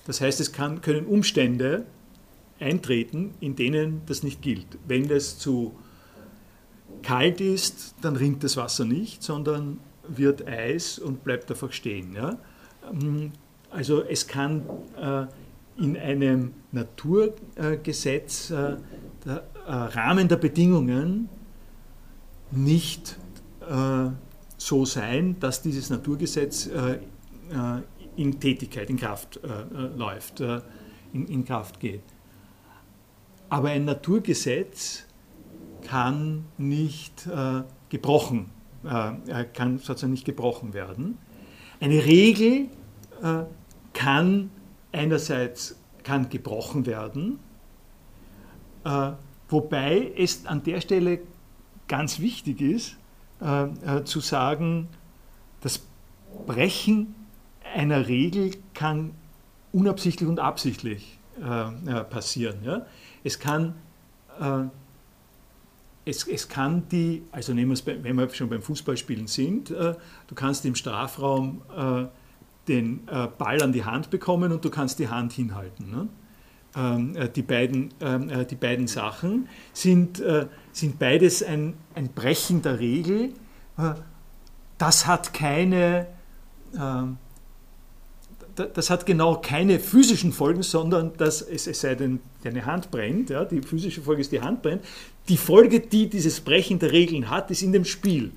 Das heißt, es kann, können Umstände eintreten, in denen das nicht gilt. Wenn das zu kalt ist, dann rinnt das Wasser nicht, sondern wird Eis und bleibt einfach stehen. Ja? Ähm, also es kann äh, in einem Naturgesetz äh, der äh, Rahmen der Bedingungen nicht äh, so sein, dass dieses Naturgesetz in Tätigkeit, in Kraft läuft, in Kraft geht. Aber ein Naturgesetz kann nicht gebrochen, kann sozusagen nicht gebrochen werden. Eine Regel kann einerseits kann gebrochen werden, äh, wobei es an der Stelle ganz wichtig ist, äh, äh, zu sagen, das Brechen einer Regel kann unabsichtlich und absichtlich äh, passieren. Ja? Es kann äh, es, es, kann die, also nehmen wir es, wenn wir schon beim Fußballspielen sind, äh, du kannst im Strafraum den äh, Ball an die Hand bekommen und du kannst die Hand hinhalten. Ne? Ähm, äh, die, beiden, ähm, äh, die beiden Sachen sind, sind beides ein, ein Brechen der Regel. das hat keine, ähm, das hat genau keine physischen Folgen, sondern dass es, es sei denn, deine Hand brennt, ja, die physische Folge ist, die Hand brennt. Die Folge, die dieses Brechen der Regeln hat, ist in dem Spiel.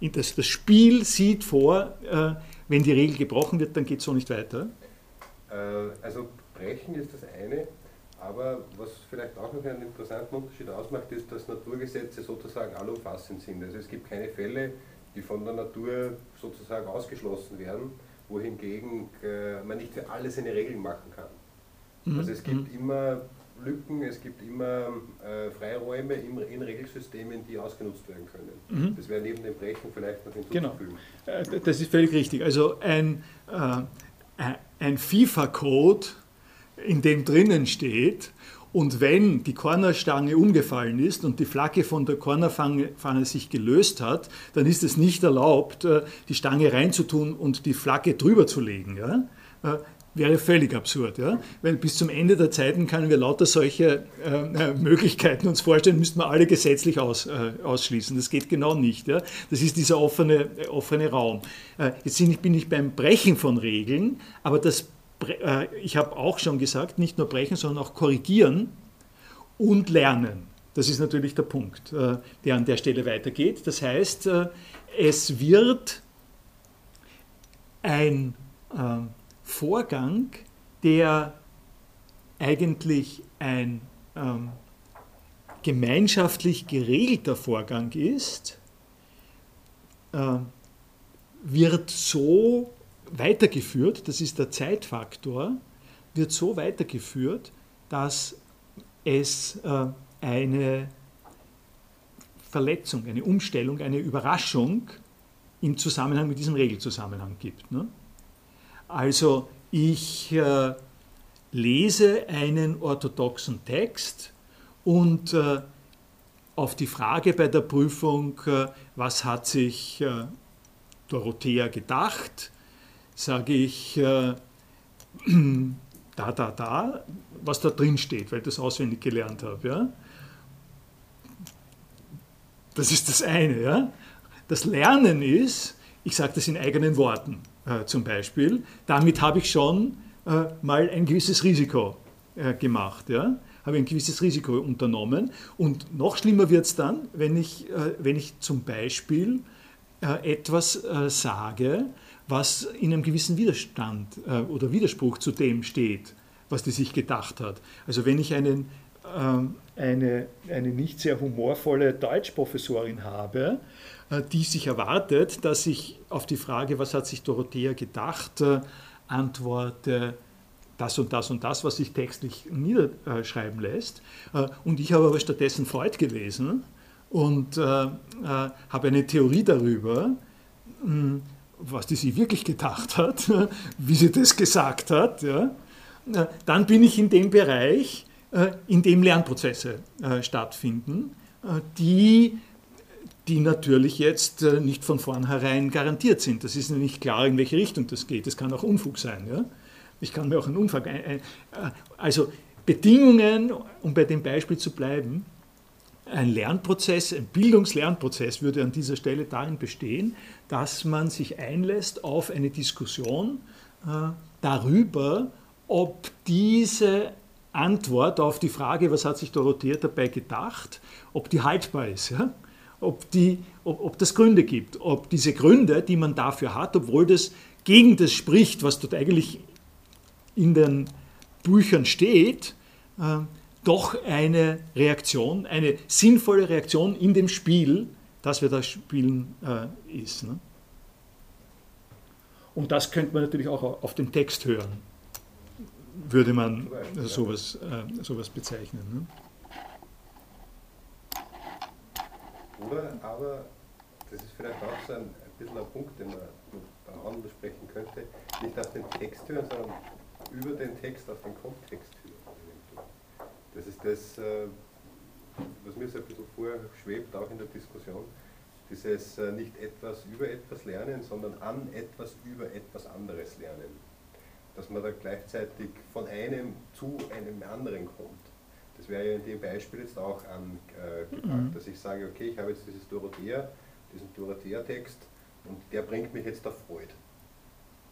Das, das Spiel sieht vor, wenn die Regel gebrochen wird, dann geht es so nicht weiter? Äh, also brechen ist das eine, aber was vielleicht auch noch einen interessanten Unterschied ausmacht, ist, dass Naturgesetze sozusagen allumfassend sind. Also es gibt keine Fälle, die von der Natur sozusagen ausgeschlossen werden, wohingegen äh, man nicht für alles eine Regel machen kann. Mhm. Also es gibt mhm. immer Lücken, es gibt immer äh, Freiräume in, in, Regelsystemen, die ausgenutzt werden können. Mhm. Das wäre neben dem Brechen vielleicht noch hinzuzufügen. Genau. Äh, das ist völlig richtig. Also ein, äh, ein FIFA-Code, in dem drinnen steht, und wenn die Kornerstange umgefallen ist und die Flagge von der Kornerpfanne sich gelöst hat, dann ist es nicht erlaubt, äh, die Stange reinzutun und die Flagge drüber zu legen. Ja? Äh, wäre völlig absurd, ja? weil bis zum Ende der Zeiten können wir lauter solche äh, äh, Möglichkeiten uns vorstellen, müssten wir alle gesetzlich aus, äh, ausschließen. Das geht genau nicht. Ja? Das ist dieser offene, offene Raum. Äh, jetzt bin ich beim Brechen von Regeln, aber das, äh, ich habe auch schon gesagt, nicht nur brechen, sondern auch korrigieren und lernen. Das ist natürlich der Punkt, der an der Stelle weitergeht. Das heißt, es wird ein Vorgang, der eigentlich ein ähm, gemeinschaftlich geregelter Vorgang ist, äh, wird so weitergeführt, das ist der Zeitfaktor, wird so weitergeführt, dass es äh, eine Verletzung, eine Umstellung, eine Überraschung im Zusammenhang mit diesem Regelzusammenhang gibt. Ne? Also ich äh, lese einen orthodoxen Text und äh, auf die Frage bei der Prüfung, was hat sich Dorothea gedacht, sage ich äh, da, da, da, was da drin steht, weil ich das auswendig gelernt habe. Ja? Das ist das eine. Ja? Das Lernen ist, ich sage das in eigenen Worten äh, zum Beispiel. Damit habe ich schon äh, mal ein gewisses Risiko äh, gemacht. Ja? Habe ein gewisses Risiko unternommen. Und noch schlimmer wird es dann, wenn ich, äh, wenn ich zum Beispiel äh, etwas äh, sage, was in einem gewissen Widerstand oder Widerspruch zu dem steht, was die sich gedacht hat. Also wenn ich einen, ähm, eine, eine nicht sehr humorvolle Deutschprofessorin habe, äh, die sich erwartet, dass ich auf die Frage, was hat sich Dorothea gedacht, äh, antworte, das und das und das, was sich textlich niederschreiben lässt. Äh, und ich habe aber stattdessen Freud gelesen und habe eine Theorie darüber, hm, was die sie wirklich gedacht hat, wie sie das gesagt hat. Dann bin ich in dem Bereich, in dem Lernprozesse stattfinden, die die natürlich jetzt äh, nicht von vornherein garantiert sind. Das ist nicht klar, in welche Richtung das geht. Das kann auch Unfug sein. Ja? Ich kann mir auch einen Unfug. Äh, also Bedingungen, um bei dem Beispiel zu bleiben, ein Lernprozess, ein Bildungslernprozess würde an dieser Stelle darin bestehen, dass man sich einlässt auf eine Diskussion äh, darüber, ob diese Antwort auf die Frage, was hat sich Dorothea dabei gedacht, ob die haltbar ist. Ja? ob, die, ob, ob das Gründe gibt, ob diese Gründe, die man dafür hat, obwohl das gegen das spricht, was dort eigentlich in den Büchern steht, äh, doch eine Reaktion, eine sinnvolle Reaktion in dem Spiel, das wir da spielen, äh, ist. Ne? Und das könnte man natürlich auch auf dem Text hören, würde man sowas, äh, sowas bezeichnen. Ne? Oder aber, das ist vielleicht auch so ein, ein bisschen ein Punkt, den man noch ansprechen könnte, nicht auf den Text hören, sondern über den Text auf den Kontext hören. Das ist das, äh, was mir so ein bisschen vorschwebt, auch in der Diskussion, dieses äh, nicht etwas über etwas lernen, sondern an etwas über etwas anderes lernen. Dass man da gleichzeitig von einem zu einem anderen kommt. Das wäre ja in dem Beispiel jetzt auch angebracht, mhm. dass ich sage, okay, ich habe jetzt dieses Dorothea, diesen Dorothea-Text und der bringt mich jetzt auf Freud.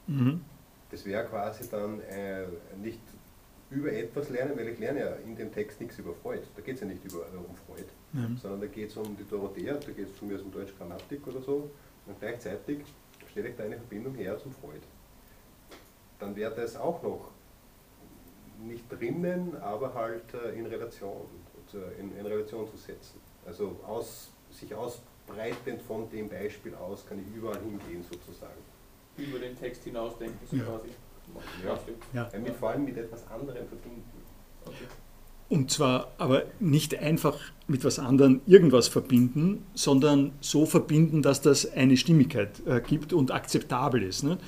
Mhm. Das wäre quasi dann äh, nicht über etwas lernen, weil ich lerne ja in dem Text nichts über Freud. Da geht es ja nicht über, äh, um Freud, mhm. sondern da geht es um die Dorothea, da geht es von mir um Deutsch Grammatik oder so und gleichzeitig stelle ich da eine Verbindung her zum Freud. Dann wäre das auch noch nicht drinnen, aber halt äh, in Relation, in, in Relation zu setzen. Also aus, sich ausbreitend von dem Beispiel aus kann ich überall hingehen sozusagen. Über den Text hinausdenken so ja. quasi. Ja. ja. ja. Vor allem mit etwas anderem verbinden. Okay. und zwar aber nicht einfach mit was anderem irgendwas verbinden, sondern so verbinden, dass das eine Stimmigkeit äh, gibt und akzeptabel ist. Ne?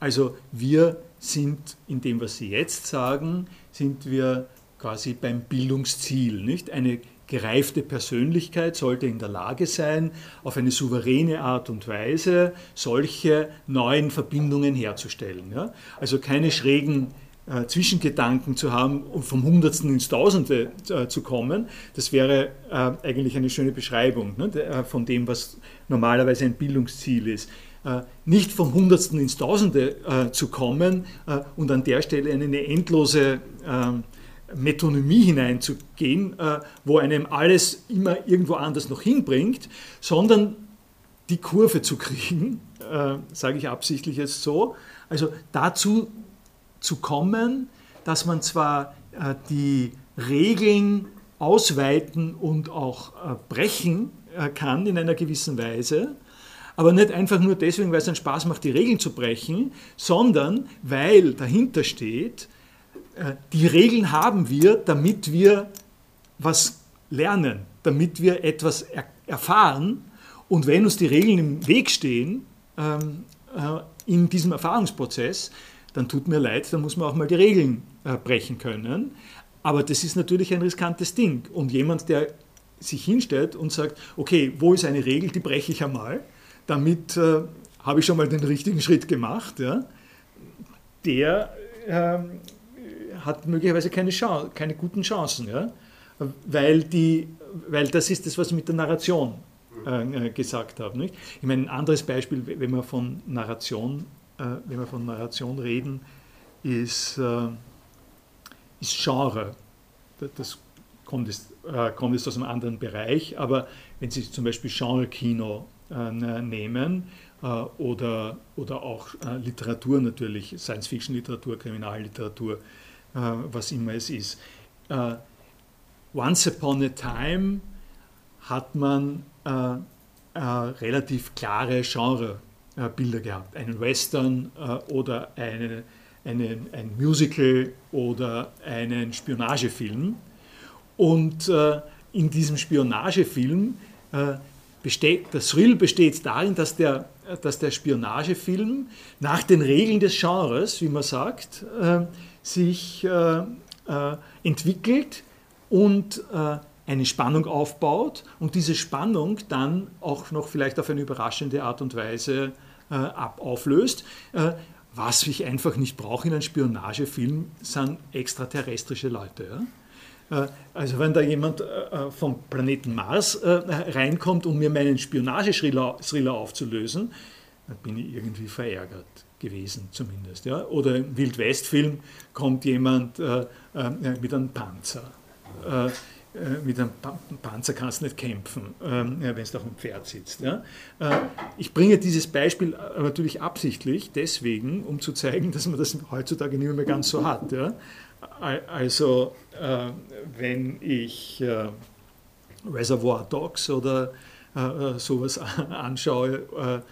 Also wir sind in dem, was Sie jetzt sagen, sind wir quasi beim Bildungsziel. Nicht? Eine gereifte Persönlichkeit sollte in der Lage sein, auf eine souveräne Art und Weise solche neuen Verbindungen herzustellen. Ja? Also keine schrägen äh, Zwischengedanken zu haben um vom Hundertsten ins Tausende äh, zu kommen, das wäre äh, eigentlich eine schöne Beschreibung ne, äh, von dem, was normalerweise ein Bildungsziel ist. Äh, nicht vom Hundertsten ins Tausende äh, zu kommen und an der Stelle in eine endlose ähm, Metonymie hineinzugehen, wo einem alles immer irgendwo anders noch hinbringt, sondern die Kurve zu kriegen, sage ich absichtlich jetzt so, also dazu zu kommen, dass man zwar äh, die Regeln ausweiten und auch äh, brechen äh, kann in einer gewissen Weise, aber nicht einfach nur deswegen, weil es einen Spaß macht, die Regeln zu brechen, sondern weil dahinter steht, die Regeln haben wir, damit wir was lernen, damit wir etwas erfahren. Und wenn uns die Regeln im Weg stehen ähm, in diesem Erfahrungsprozess, dann tut mir leid, dann muss man auch mal die Regeln äh, brechen können. Aber das ist natürlich ein riskantes Ding. Und jemand, der sich hinstellt und sagt, okay, wo ist eine Regel, die breche ich einmal, damit äh, habe ich schon mal den richtigen Schritt gemacht, ja, der äh, hat möglicherweise keine, Chance, keine guten Chancen, ja, weil, die, weil das ist das, was ich mit der Narration äh, gesagt habe. Nicht? Ich meine, ein anderes Beispiel, wenn man von Narration äh, wenn wir von Narration reden, ist, äh, ist Genre. Das kommt jetzt, äh, kommt jetzt aus einem anderen Bereich, aber wenn Sie zum Beispiel Genre-Kino nehmen oder, oder auch Literatur natürlich, Science-Fiction-Literatur, Kriminalliteratur, was immer es ist. Once Upon a Time hat man relativ klare Genre äh, Bilder gehabt. Einen Western äh, oder eine, einen, ein Musical oder einen Spionagefilm. Und äh, in diesem Spionagefilm besteht, der Thrill besteht darin, dass der, dass der Spionagefilm nach den Regeln des Genres, wie man sagt, sich entwickelt und eine Spannung aufbaut und diese Spannung dann auch noch vielleicht auf eine überraschende Art und Weise äh, ab auflöst. Äh, was ich einfach nicht brauche in einem Spionagefilm, sind extraterrestrische Leute. Ja? Äh, also wenn da jemand äh, vom Planeten Mars äh, reinkommt, um mir meinen Spionagethriller aufzulösen, dann bin ich irgendwie verärgert gewesen zumindest. Ja? Oder im Wildwest-Film kommt jemand äh, mit einem Panzer äh, mit einem Panzer kannst du nicht kämpfen, ähm, wenn du auf dem Pferd sitzt. Äh, ich bringe dieses Beispiel äh, natürlich absichtlich deswegen, um zu zeigen, dass man das heutzutage nicht mehr ganz so hat. Also wenn ich Reservoir Dogs oder sowas anschaue,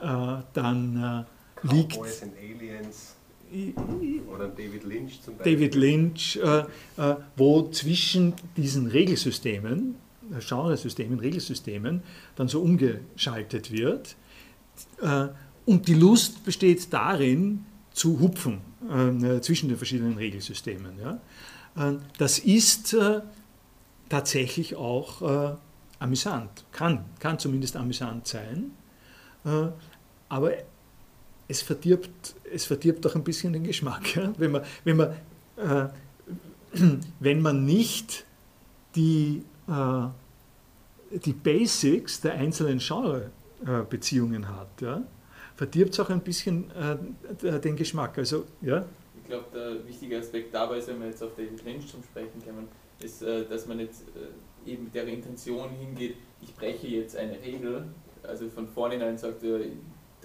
dann liegt... Cowboys and Aliens oder David Lynch zum Beispiel. David Lynch, äh, äh, wo zwischen diesen Regelsystemen, äh, Genresystemen, Regelsystemen, dann so umgeschaltet wird. Äh, und die Lust besteht darin, zu hupfen äh, zwischen den verschiedenen Regelsystemen. Ja? Äh, das ist tatsächlich auch amüsant, kann, kann zumindest amüsant sein. aber es verdirbt, es verdirbt auch ein bisschen den Geschmack. Ja? Wenn, man, wenn, man, äh, wenn man nicht die, äh, die Basics der einzelnen Genrebeziehungen hat, ja? verdirbt es auch ein bisschen äh, den Geschmack. Also, ja? Ich glaube, der wichtige Aspekt dabei ist, wenn wir jetzt auf David Lynch zum Sprechen kommen, ist, äh, dass man jetzt äh, eben mit der Intention hingeht, ich breche jetzt eine Regel, also von vornherein sagt, äh,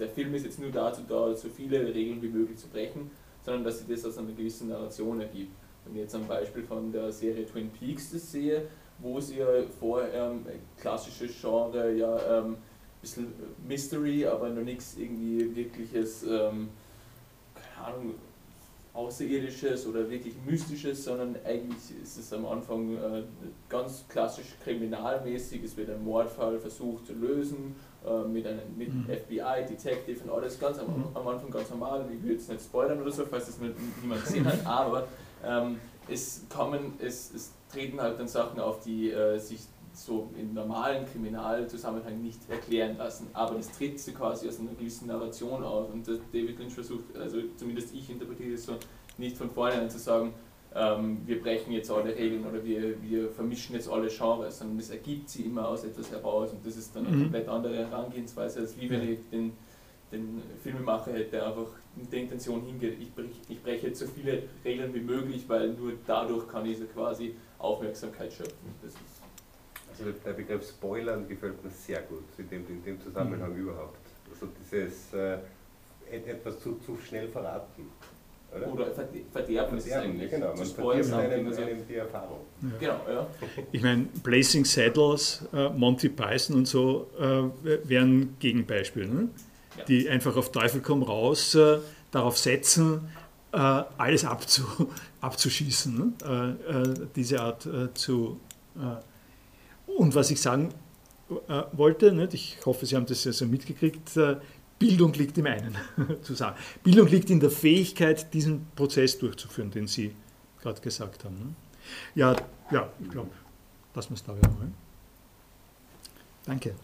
der Film ist jetzt nur dazu da, so viele Regeln wie möglich zu brechen, sondern dass sich das aus einer gewissen Narration ergibt. Wenn ich jetzt am Beispiel von der Serie Twin Peaks das sehe, wo sie ja vorher ähm, klassisches Genre, ja, ähm, bisschen Mystery, aber noch nichts irgendwie wirkliches, ähm, keine Ahnung, Außerirdisches oder wirklich Mystisches, sondern eigentlich ist es am Anfang äh, ganz klassisch kriminalmäßig. Es wird ein Mordfall versucht zu lösen äh, mit einem mit mhm. FBI, Detective und alles ganz am, mhm. am, Anfang ganz normal. Ich will jetzt nicht spoilern oder so, falls das niemand gesehen hat, aber ähm, es kommen, es, es treten halt dann Sachen auf, die äh, sich so im normalen Kriminalzusammenhang nicht erklären lassen. Aber das tritt so quasi aus einer gewissen Narration auf. Und David Lynch versucht, also zumindest ich interpretiere es so, nicht von vornherein zu sagen, ähm, wir brechen jetzt alle Regeln oder wir, wir vermischen jetzt alle Genres, sondern es ergibt sie immer aus etwas heraus. Und das ist dann eine mhm. komplett andere Herangehensweise, als wie wenn ich den, den Filmemacher hätte einfach mit der Intention hingeht, ich, brech, ich breche jetzt so viele Regeln wie möglich, weil nur dadurch kann ich so quasi Aufmerksamkeit schöpfen. Das ist also der Begriff Spoilern gefällt mir sehr gut, in dem, in dem Zusammenhang mhm. überhaupt. Also dieses äh, etwas zu, zu schnell verraten. Oder, oder verderben, ist es eigentlich. Genau, man verdirbt einem, also, einem die Erfahrung. Ja. Genau, ja. Ich meine, Blazing Saddles, äh, Monty Python und so äh, wären Gegenbeispiele, ne? ja. die einfach auf Teufel komm raus äh, darauf setzen, äh, alles abzu, abzuschießen, ne? Äh, äh, diese Art zu und was ich sagen äh, wollte, nicht? ich hoffe, Sie haben das also mitgekriegt, äh, Bildung liegt im einen, zu sagen. Bildung liegt in der Fähigkeit, diesen Prozess durchzuführen, den Sie gerade gesagt haben. Ne? Ja, ja, ich glaube, lassen wir es da werden. Danke.